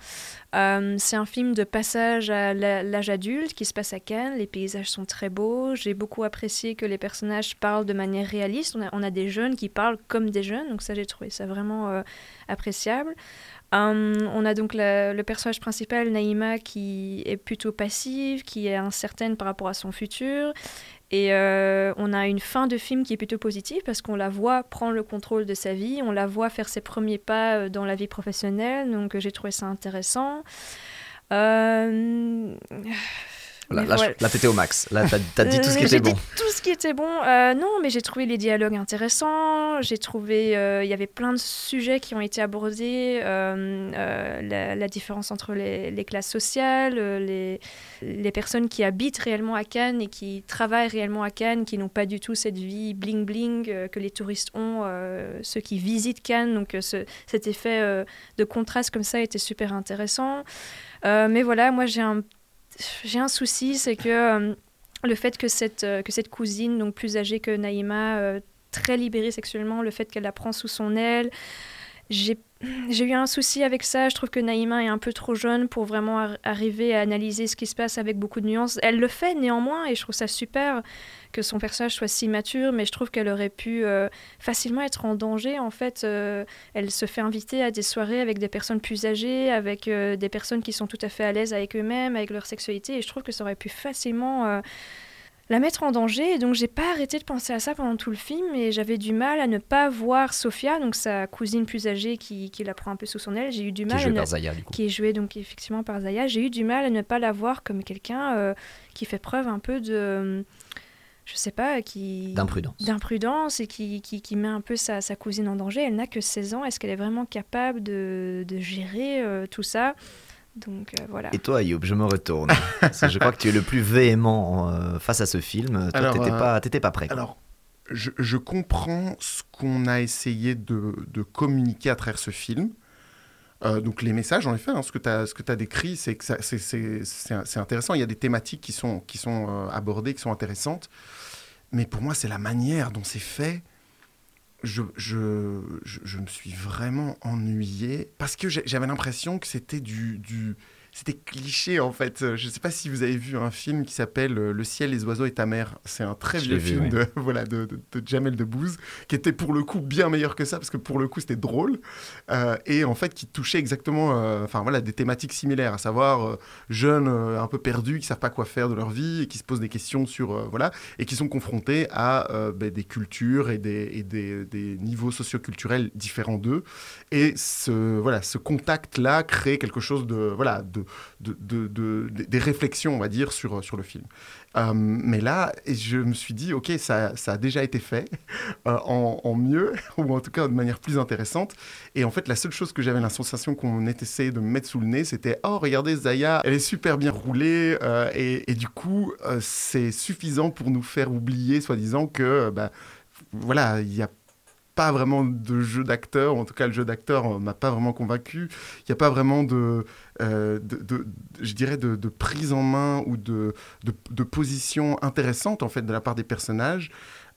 Euh, c'est un film de passage à l'âge adulte qui se passe à Cannes. Les paysages sont très beaux. J'ai beaucoup apprécié que les personnages parlent de manière réaliste. On a, on a des jeunes qui parlent comme des jeunes, donc ça j'ai trouvé ça vraiment euh, appréciable. Euh, on a donc la- le personnage principal, Naïma, qui est plutôt passive, qui est incertaine par rapport à son futur. Et euh, on a une fin de film qui est plutôt positive parce qu'on la voit prendre le contrôle de sa vie, on la voit faire ses premiers pas euh, dans la vie professionnelle, donc euh, j'ai trouvé ça intéressant. Là, là, je- voilà. là, t'étais au max. Là, t'as t'as dit tout ce qui Euh, était j'ai dit bon. Tout ce qui était bon. Euh, non, mais j'ai trouvé les dialogues intéressants. J'ai trouvé. euh, Il y avait plein de sujets qui ont été abordés. euh, euh, la, la différence entre les, les classes sociales, euh, les, les personnes qui habitent réellement à Cannes et qui travaillent réellement à Cannes, qui n'ont pas du tout cette vie bling-bling euh, que les touristes ont, euh, ceux qui visitent Cannes. Donc, euh, ce- cet effet euh, de contraste comme ça était super intéressant. Euh, mais voilà, moi, j'ai un j'ai un souci, c'est que euh, le fait que cette, euh, que cette cousine, donc plus âgée que Naïma, euh, très libérée sexuellement, le fait qu'elle la prend sous son aile, j'ai eu un souci avec ça. Je trouve que Naïma est un peu trop jeune pour vraiment ar- arriver à analyser ce qui se passe avec beaucoup de nuances. Elle le fait néanmoins et je trouve ça super que son personnage soit si mature, mais je trouve qu'elle aurait pu euh, facilement être en danger. En fait, euh, elle se fait inviter à des soirées avec des personnes plus âgées, avec euh, des personnes qui sont tout à fait à l'aise avec eux-mêmes, avec leur sexualité, et je trouve que ça aurait pu facilement la mettre en danger. Et donc, j'ai pas arrêté de penser à ça pendant tout le film, et j'avais du mal à ne pas voir Sophia, donc sa cousine plus âgée qui, qui la prend un peu sous son aile. J'ai eu du Qui est mal jouée à ne- par Zaya, du coup. qui est jouée donc effectivement par Zaya. J'ai eu du mal à ne pas la voir comme quelqu'un euh, qui fait preuve un peu de je sais pas, qui... D'imprudence. D'imprudence et qui, qui, qui met un peu sa, sa cousine en danger. Elle n'a que 16 ans. Est-ce qu'elle est vraiment capable de, de gérer euh, tout ça? Donc euh, voilà. Et toi, Ayoub, je me retourne. Parce que je crois que tu es le plus véhément euh, face à ce film. Toi, Alors, t'étais pas, t'étais pas prêt. quoi. Alors, je, je comprends ce qu'on a essayé de, de communiquer à travers ce film. Euh, donc les messages, en effet, hein, ce que tu as, décrit, c'est intéressant. Il y a des thématiques qui sont, euh, abordées, qui sont intéressantes. Mais pour moi, c'est la manière dont c'est fait. Je, me suis vraiment ennuyé parce que j'avais l'impression que c'était du, c'était cliché en fait. Euh, Je ne sais pas si vous avez vu un film qui s'appelle euh, Le ciel, les oiseaux et ta mère. C'est un très Je vieux vu, film de, voilà, de, de, de Jamel Debbouze qui était pour le coup bien meilleur que ça parce que pour le coup c'était drôle euh, et en fait qui touchait exactement euh, enfin voilà des thématiques similaires à savoir euh, jeunes un peu perdus qui savent pas quoi faire de leur vie et qui se posent des questions sur voilà et qui sont confrontés à ben, des cultures et des, et des, des niveaux socioculturels différents d'eux et ce voilà ce contact là crée quelque chose de voilà de, de, de- de- de- des réflexions on va dire sur sur le film Euh, mais là je me suis dit ok ça, ça a déjà été fait euh, en, mieux ou en tout cas de manière plus intéressante et en fait la seule chose que j'avais la sensation qu'on essayé de me mettre sous le nez c'était oh regardez Zaya elle est super bien roulée euh, et, du coup c'est suffisant pour nous faire oublier soi-disant que bah, voilà il y a pas vraiment de jeu d'acteur, en tout cas le jeu d'acteur m'a pas vraiment convaincu. Il n'y a pas vraiment de, de, de- je dirais, de, de prise en main ou de, de, de position intéressante en fait de la part des personnages.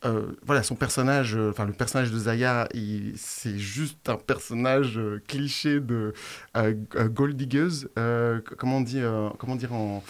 Euh, voilà, son personnage, euh, enfin le personnage de Zaya, il- c'est juste un personnage euh, cliché de gold diggeuse. euh, comment on dit, euh, comment dire en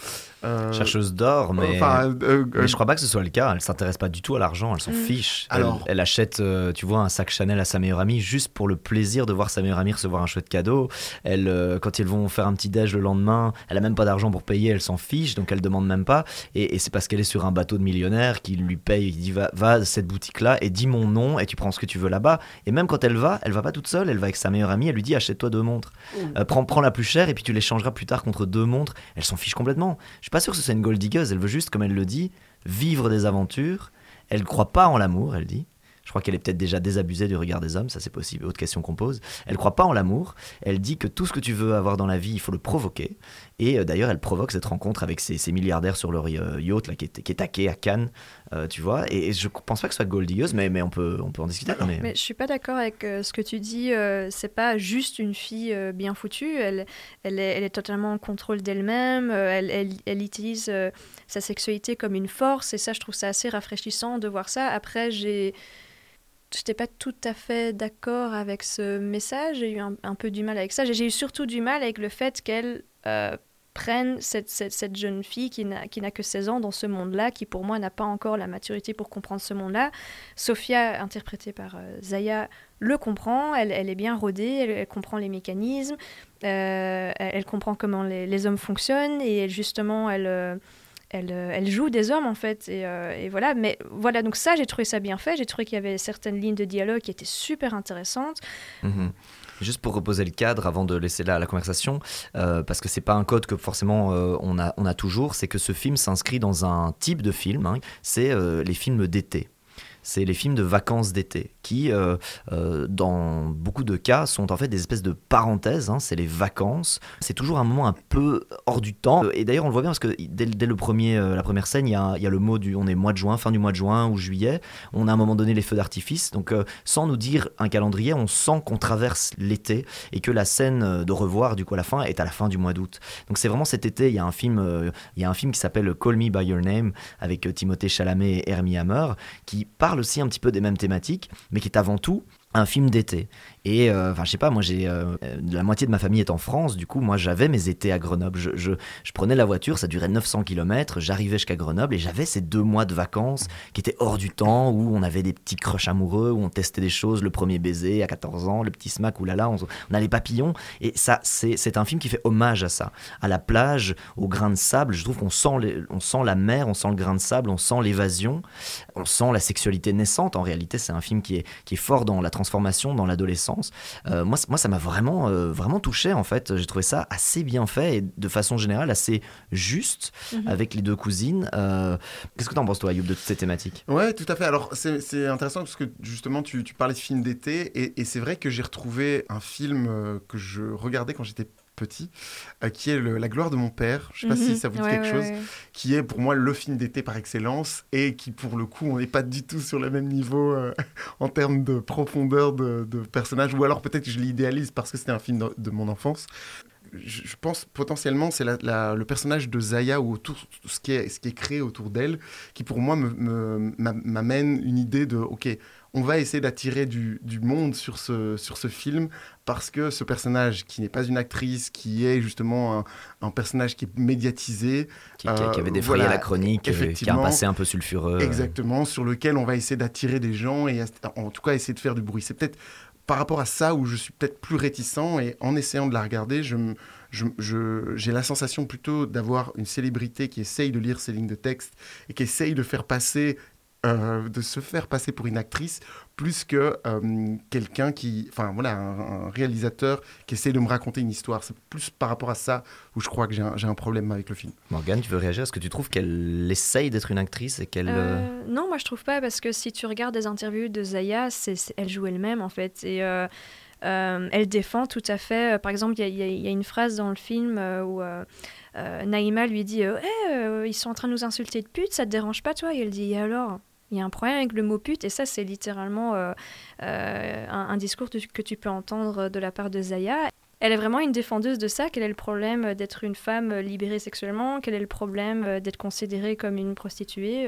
euh, Chercheuse d'or, mais, euh, mais je crois pas que ce soit le cas. Elle s'intéresse pas du tout à l'argent, elle s'en Mm. fiche. Elle, Alors- elle achète, euh, tu vois, un sac Chanel à sa meilleure amie juste pour le plaisir de voir sa meilleure amie recevoir un chouette cadeau. Elle, euh, quand ils vont faire un petit déj le lendemain, elle a même pas d'argent pour payer, elle s'en fiche, donc elle demande même pas. Et, et c'est parce qu'elle est sur un bateau de millionnaire qui lui paye, il dit va, va à cette boutique-là et dis mon nom et tu prends ce que tu veux là-bas. Et même quand elle va, elle va pas toute seule, elle va avec sa meilleure amie, elle lui dit achète-toi deux montres. Euh, prends, prends la plus chère et puis tu l'échangeras plus tard contre deux montres. Elle s'en fiche complètement. Je suis pas sûr que ce soit une gold digger, elle veut juste, comme elle le dit, vivre des aventures. Elle croit pas en l'amour, elle dit. Je crois qu'elle est peut-être déjà désabusée du regard des hommes, ça c'est possible, autre question qu'on pose. Elle croit pas en l'amour, elle dit que tout ce que tu veux avoir dans la vie, il faut le provoquer. Et euh, d'ailleurs, elle provoque cette rencontre avec ces, ces milliardaires sur leur euh, yacht là, qui, est, qui est taqué à Cannes, euh, tu vois. Et, et je pense pas que ce soit gold digger, mais, mais on, peut, on peut en discuter. mais- Mais je suis pas d'accord avec euh, ce que tu dis. euh, c'est pas juste une fille bien foutue. Elle, elle, est, elle est totalement en contrôle d'elle-même. elle, elle, elle utilise sa sexualité comme une force. Et ça, je trouve ça assez rafraîchissant de voir ça. Après, j'ai. J'étais pas tout à fait d'accord avec ce message. J'ai eu un, un peu du mal avec ça. J'ai j'ai eu surtout du mal avec le fait qu'elle euh, prenne cette, cette, jeune fille qui n'a que 16 ans dans ce monde-là, qui pour moi n'a pas encore la maturité pour comprendre ce monde-là. Sophia, interprétée par euh, Zaya, le comprend, elle, elle est bien rodée, elle, comprend les mécanismes, euh, elle, comprend comment les, hommes fonctionnent et justement, elle, euh, elle, elle joue des hommes en fait. Et, et voilà, mais voilà, donc ça, j'ai trouvé ça bien fait. J'ai trouvé qu'il y avait certaines lignes de dialogue qui étaient super intéressantes. Mhm. Juste pour reposer le cadre avant de laisser la, la conversation, euh, parce que c'est pas un code que forcément euh, on, a, toujours, c'est que ce film s'inscrit dans un type de film, hein, c'est euh, les films d'été. C'est les films de vacances d'été qui, euh, euh, dans beaucoup de cas, sont en fait des espèces de parenthèses. hein, c'est les vacances. C'est toujours un moment un peu hors du temps. Et d'ailleurs, on le voit bien parce que dès, le premier, euh, la première scène, il y a, le mot du, on est mois de juin, fin du mois de juin ou juillet. On a à un moment donné les feux d'artifice. Donc, sans nous dire un calendrier, on sent qu'on traverse l'été et que la scène de revoir du coup à la fin est à la fin du mois d'août. Donc c'est vraiment cet été. Il y a un film, il y a un film qui s'appelle Call Me by Your Name avec Timothée Chalamet et Hermie Hammer qui parle aussi un petit peu des mêmes thématiques, mais qui est avant tout un film d'été. Et euh, enfin, je sais pas, moi, j'ai euh, la moitié de ma famille est en France. Du coup, moi, j'avais mes étés à Grenoble. Je, prenais la voiture, ça durait 900 km. J'arrivais jusqu'à Grenoble et j'avais ces deux mois de vacances qui étaient hors du temps où on avait des petits crushs amoureux, où on testait des choses, le premier baiser à 14 ans, le petit smack, oulala, on, on a les papillons. Et ça, c'est un film qui fait hommage à ça, à la plage, au grain de sable. Je trouve qu'on sent, sent la mer, on sent le grain de sable, on sent l'évasion, on sent la sexualité naissante. En réalité, c'est un film qui est fort dans la transformation, dans l'adolescence. Euh, moi, ça m'a vraiment, euh, vraiment touché, en fait. J'ai trouvé ça assez bien fait et de façon générale assez juste Mhm. avec les deux cousines. Euh, Qu'est-ce que t'en penses, toi, Ayoub, de toutes ces thématiques? Ouais, tout à fait. Alors, c'est intéressant parce que justement, tu, tu parlais de films d'été et, et c'est vrai que j'ai retrouvé un film que je regardais quand j'étais petit, euh, qui est le- La gloire de mon père. Je sais pas Mhm. si ça vous dit Ouais, quelque ouais, chose, ouais. qui est pour moi le film d'été par excellence et qui, pour le coup, on n'est pas du tout sur le même niveau euh, en termes de profondeur de, de personnage, ou alors peut-être que je l'idéalise parce que c'était un film de, de mon enfance. Je, pense potentiellement c'est le personnage de Zaya ou autour ce qui est ce qui est créé autour d'elle qui pour moi m'amène une idée de ok on va essayer d'attirer du, du monde sur ce, sur ce film parce que ce personnage qui n'est pas une actrice, qui est justement un, un personnage qui est médiatisé. Qui- qui- qui avait défrayé la chronique, euh, qui a un passé un peu sulfureux. Exactement, sur lequel on va essayer d'attirer des gens et en tout cas essayer de faire du bruit. C'est peut-être par rapport à ça où je suis peut-être plus réticent et en essayant de la regarder, je me- je- je- j'ai la sensation plutôt d'avoir une célébrité qui essaye de lire ses lignes de texte et qui essaye de faire passer euh, de se faire passer pour une actrice plus que euh, quelqu'un qui, enfin voilà, un, un réalisateur qui essaye de me raconter une histoire. C'est plus par rapport à ça où je crois que j'ai un, problème avec le film. Morgane, tu veux réagir? Est-ce que tu trouves qu'elle essaye d'être une actrice et qu'elle... euh, non, moi je trouve pas parce que si tu regardes des interviews de Zaya, elle joue elle-même en fait et euh, euh, elle défend tout à fait. euh, Par exemple, il y a- y, y une phrase dans le film euh, où Naïma lui dit euh, Eh, euh, ils sont en train de nous insulter de pute, ça te dérange pas toi Et elle dit Et alors? Il y a un problème avec le mot pute, et ça, c'est littéralement euh, euh, un, discours que tu peux entendre de la part de Zaya. Elle est vraiment une défendeuse de ça. Quel est le problème d'être une femme libérée sexuellement? Quel est le problème euh, d'être considérée comme une prostituée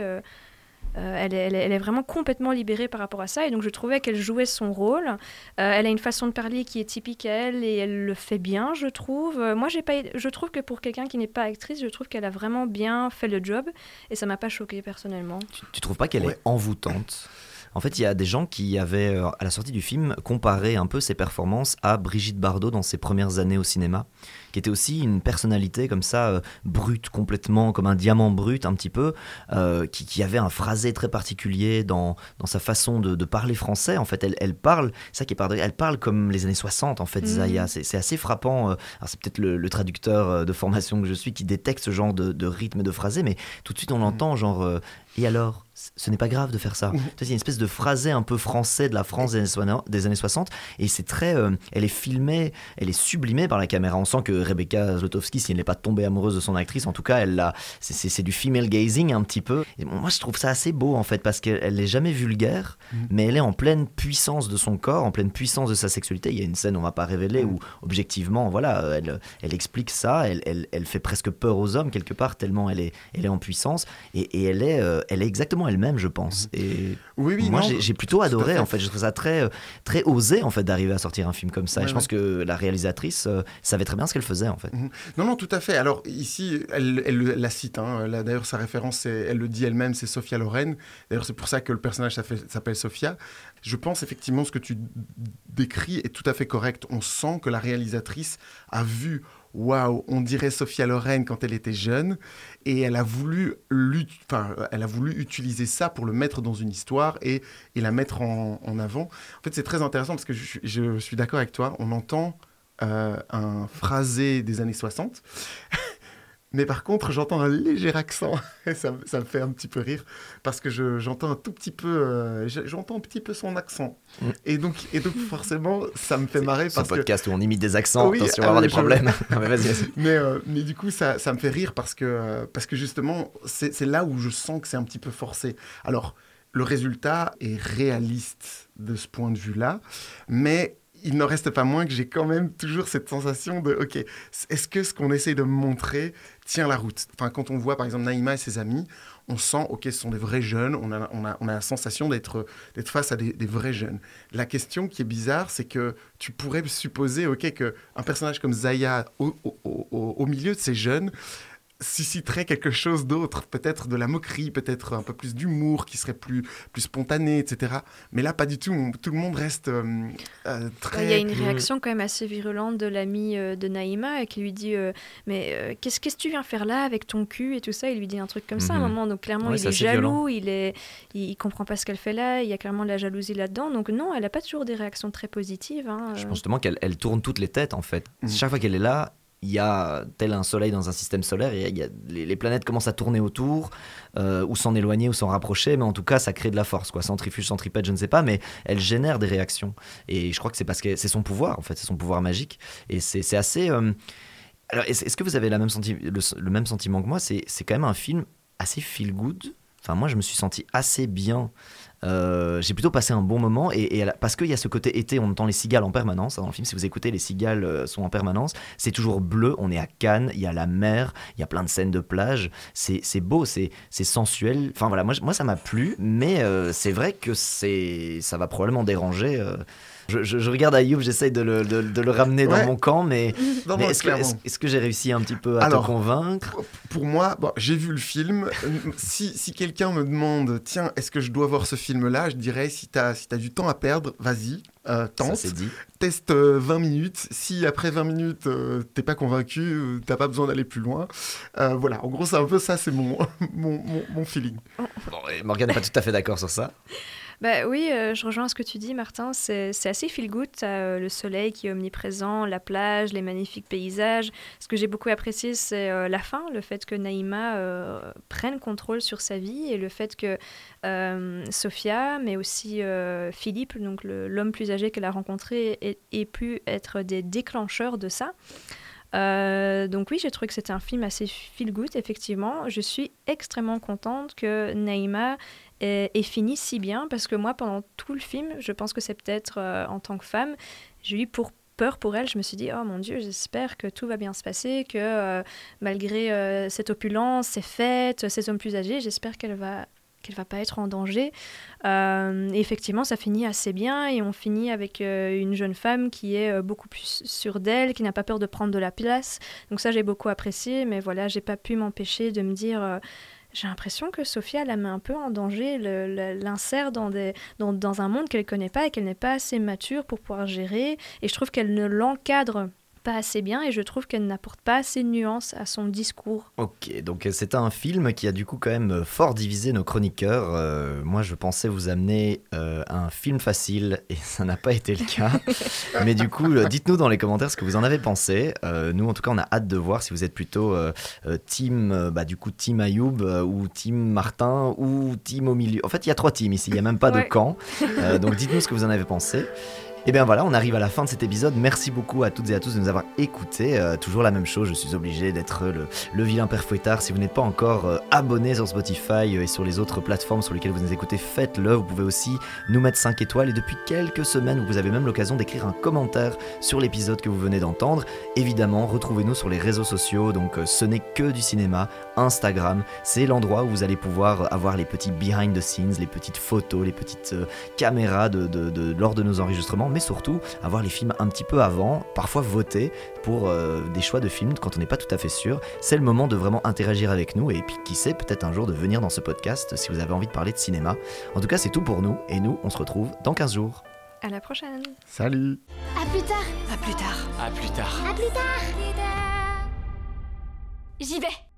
Euh, elle, est, elle est- elle est vraiment complètement libérée par rapport à ça. Et donc, je trouvais qu'elle jouait son rôle. Euh, elle a une façon de parler qui est typique à elle et elle le fait bien, je trouve. Euh, moi, j'ai pas, je trouve que pour quelqu'un qui n'est pas actrice, je trouve qu'elle a vraiment bien fait le job. Et ça m'a pas choqué personnellement. Tu trouves pas qu'elle est envoûtante? En fait, il y a des gens qui avaient, euh, à la sortie du film, comparé un peu ses performances à Brigitte Bardot dans ses premières années au cinéma, qui était aussi une personnalité comme ça, euh, brute complètement, comme un diamant brut un petit peu, euh, qui, qui avait un phrasé très particulier dans, dans sa façon de, de parler français. En fait, elle, elle parle, c'est ça qui est elle parle comme les années 60, en fait, Mhm. Zaya. C'est c'est assez frappant. Alors, c'est peut-être le, le traducteur de formation que je suis qui détecte ce genre de, de rythme et de phrasé, mais tout de suite, on l'entend, genre, euh, et alors? Ce n'est pas grave de faire ça. Vois, C'est une espèce de phrasé un peu français de la France des années, soixante- des années 60 et c'est très. euh, elle est filmée, elle est sublimée par la caméra. On sent que Rebecca Zlotowski, si elle n'est pas tombée amoureuse de son actrice, en tout cas, elle l'a. C'est, du female gazing un petit peu. Et bon, moi, je trouve ça assez beau en fait parce qu'elle n'est jamais vulgaire, mais elle est en pleine puissance de son corps, en pleine puissance de sa sexualité. Il y a une scène, on va pas révéler, où objectivement, voilà, elle, elle explique ça, elle, elle, elle fait presque peur aux hommes quelque part, tellement elle est, elle est en puissance et, et elle, est, euh, elle est exactement elle-même, je pense. Et Oui, oui, moi, j'ai, plutôt adoré fait. en fait. Je trouve ça très, euh, très osé en fait d'arriver à sortir un film comme ça. et Ouais, je pense que la réalisatrice euh, savait très bien ce qu'elle faisait en fait. Mhm. Non, non, tout à fait. Alors ici, elle, elle la cite. hein. D'ailleurs, sa référence, elle le dit elle-même, c'est Sophia Loren. D'ailleurs, c'est pour ça que le personnage s'appelle s'appelle Sophia. Je pense effectivement ce que tu décris est tout à fait correct. On sent que la réalisatrice a vu. Waouh, on dirait Sophia Loren quand elle était jeune, et elle a voulu, utiliser ça pour le mettre dans une histoire et, la mettre en, avant. En fait, c'est très intéressant parce que je, je suis d'accord avec toi. On entend euh, un phrasé des années 60. Mais par contre, j'entends un léger accent. Et ça, me- ça me fait un petit peu rire. Parce que je- j'entends un tout petit peu. euh, j'entends un petit peu son accent. Mm. Et, donc, et donc, forcément, ça me fait marrer. C'est un que- podcast où on imite des accents. Oui, Attention, on ah va avoir oui, des je- problèmes. Non, mais euh, mais du coup, ça, ça me fait rire parce que, euh, parce que justement, c'est là où je sens que c'est un petit peu forcé. Alors, le résultat est réaliste de ce point de vue-là, mais il n'en reste pas moins que j'ai quand même toujours cette sensation de, ok, est-ce que ce qu'on essaye de me montrer tient la route Enfin, quand on voit par exemple Naïma et ses amis, on sent, ok, ce sont des vrais jeunes, on a, on a, on a la sensation d'être face à des, vrais jeunes. La question qui est bizarre, c'est que tu pourrais supposer, ok, qu'un personnage comme Zaya, au, milieu de ces jeunes, susciterait quelque chose d'autre, peut-être de la moquerie, peut-être un peu plus d'humour qui serait plus, plus spontané, etc. Mais là, pas du tout. Tout le monde reste euh, euh, très. Il y a une réaction quand même assez virulente de l'ami euh, de Naïma qui lui dit Mais qu'est-ce que tu viens faire là avec ton cul et tout ça? Il lui dit un truc comme ça à un mhm. moment. Donc clairement, il est jaloux, il, est, il, comprend pas ce qu'elle fait là, il y a clairement de la jalousie là-dedans. Donc non, elle n'a pas toujours des réactions très positives. Hein, Je pense justement qu'elle elle tourne toutes les têtes en fait. Mhm. Chaque fois qu'elle est là, il y a tel un soleil dans un système solaire, il y a, les, planètes commencent à tourner autour, euh, ou s'en éloigner, ou s'en rapprocher, mais en tout cas, ça crée de la force, quoi. Centrifuge, centripète, je ne sais pas, mais elle génère des réactions. Et je crois que c'est parce que c'est son pouvoir, en fait, c'est son pouvoir magique. Et c'est assez. Euh, alors, est-ce que vous avez la même le, même sentiment que moi? C'est quand même un film assez feel good. Enfin, moi, je me suis senti assez bien euh, j'ai plutôt passé un bon moment et, parce qu'il y a ce côté été, on entend les cigales en permanence hein, dans le film. Si vous écoutez, les cigales euh, sont en permanence. C'est toujours bleu. On est à Cannes, il y a la mer, il y a plein de scènes de plage. C'est beau, c'est sensuel. Enfin voilà, moi, ça m'a plu, mais euh, c'est vrai que ça va probablement déranger je, regarde Ayoub, j'essaye de le, de, le, ramener dans mon camp, mais, est-ce que, que j'ai réussi un petit peu à te convaincre? Pour moi, bon, j'ai vu le film. si, si quelqu'un me demande, tiens, est-ce que je dois voir ce film-là? Je dirais, si tu as, si as du temps à perdre, vas-y, euh, tente, dit. teste 20 euh, minutes. Si après 20 minutes, euh, t'es pas convaincu, t'as pas besoin d'aller plus loin. voilà, en gros, c'est un peu ça, c'est mon, mon, mon, feeling. Bon, Morgane n'est pas tout à fait d'accord sur ça. Bah oui, euh, je rejoins ce que tu dis, Martin. C'est assez feel good. Euh, le soleil qui est omniprésent, la plage, les magnifiques paysages. Ce que j'ai beaucoup apprécié, c'est euh, la fin, le fait que Naïma prenne contrôle sur sa vie et le fait que Sophia, mais aussi Philippe, donc l'homme plus âgé qu'elle a rencontré, ait, pu être des déclencheurs de ça. donc oui, j'ai trouvé que c'était un film assez feel good, effectivement. Je suis extrêmement contente que Naïma est, fini si bien parce que moi, pendant tout le film, je pense que c'est peut-être euh, en tant que femme, j'ai eu pour peur pour elle. Je me suis dit, oh mon Dieu, j'espère que tout va bien se passer, que euh, malgré euh, cette opulence, ces fêtes, ces hommes plus âgés, j'espère qu'elle va qu'elle va pas être en danger. et effectivement, ça finit assez bien et on finit avec une jeune femme qui est beaucoup plus sûre d'elle, qui n'a pas peur de prendre de la place. Donc ça, j'ai beaucoup apprécié, mais voilà, j'ai pas pu m'empêcher de me dire j'ai l'impression que Sophia la met un peu en danger, l'insère dans, dans, dans un monde qu'elle ne connaît pas et qu'elle n'est pas assez mature pour pouvoir gérer. Et je trouve qu'elle ne l'encadre pas assez bien et je trouve qu'elle n'apporte pas assez de nuances à son discours. Ok, donc euh, c'est un film qui a du coup quand même euh, fort divisé nos chroniqueurs. Euh, moi je pensais vous amener un film facile et ça n'a pas été le cas. Mais du coup, dites-nous dans les commentaires ce que vous en avez pensé. nous en tout cas on a hâte de voir si vous êtes plutôt team, bah, du coup team Ayoub ou team Martin ou team au milieu. En fait il y a trois teams ici, il n'y a même pas de camp. donc dites-nous ce que vous en avez pensé. Et eh bien voilà, on arrive à la fin de cet épisode. Merci beaucoup à toutes et à tous de nous avoir écoutés. Euh, toujours la même chose, je suis obligé d'être le, vilain père fouettard. Si vous n'êtes pas encore euh, abonné sur Spotify euh, et sur les autres plateformes sur lesquelles vous nous écoutez, faites-le. Vous pouvez aussi nous mettre 5 étoiles. Et depuis quelques semaines, vous avez même l'occasion d'écrire un commentaire sur l'épisode que vous venez d'entendre. Évidemment, retrouvez-nous sur les réseaux sociaux. Donc ce n'est que du cinéma. Instagram, c'est l'endroit où vous allez pouvoir avoir les petits behind the scenes, les petites photos, les petites caméras lors de nos enregistrements mais surtout avoir les films un petit peu avant, parfois voter pour euh, des choix de films quand on n'est pas tout à fait sûr. C'est le moment de vraiment interagir avec nous et puis qui sait peut-être un jour de venir dans ce podcast si vous avez envie de parler de cinéma. En tout cas, c'est tout pour nous et nous, on se retrouve dans 15 jours. À la prochaine. Salut. À plus tard. À plus tard. À plus tard. À plus tard. J'y vais.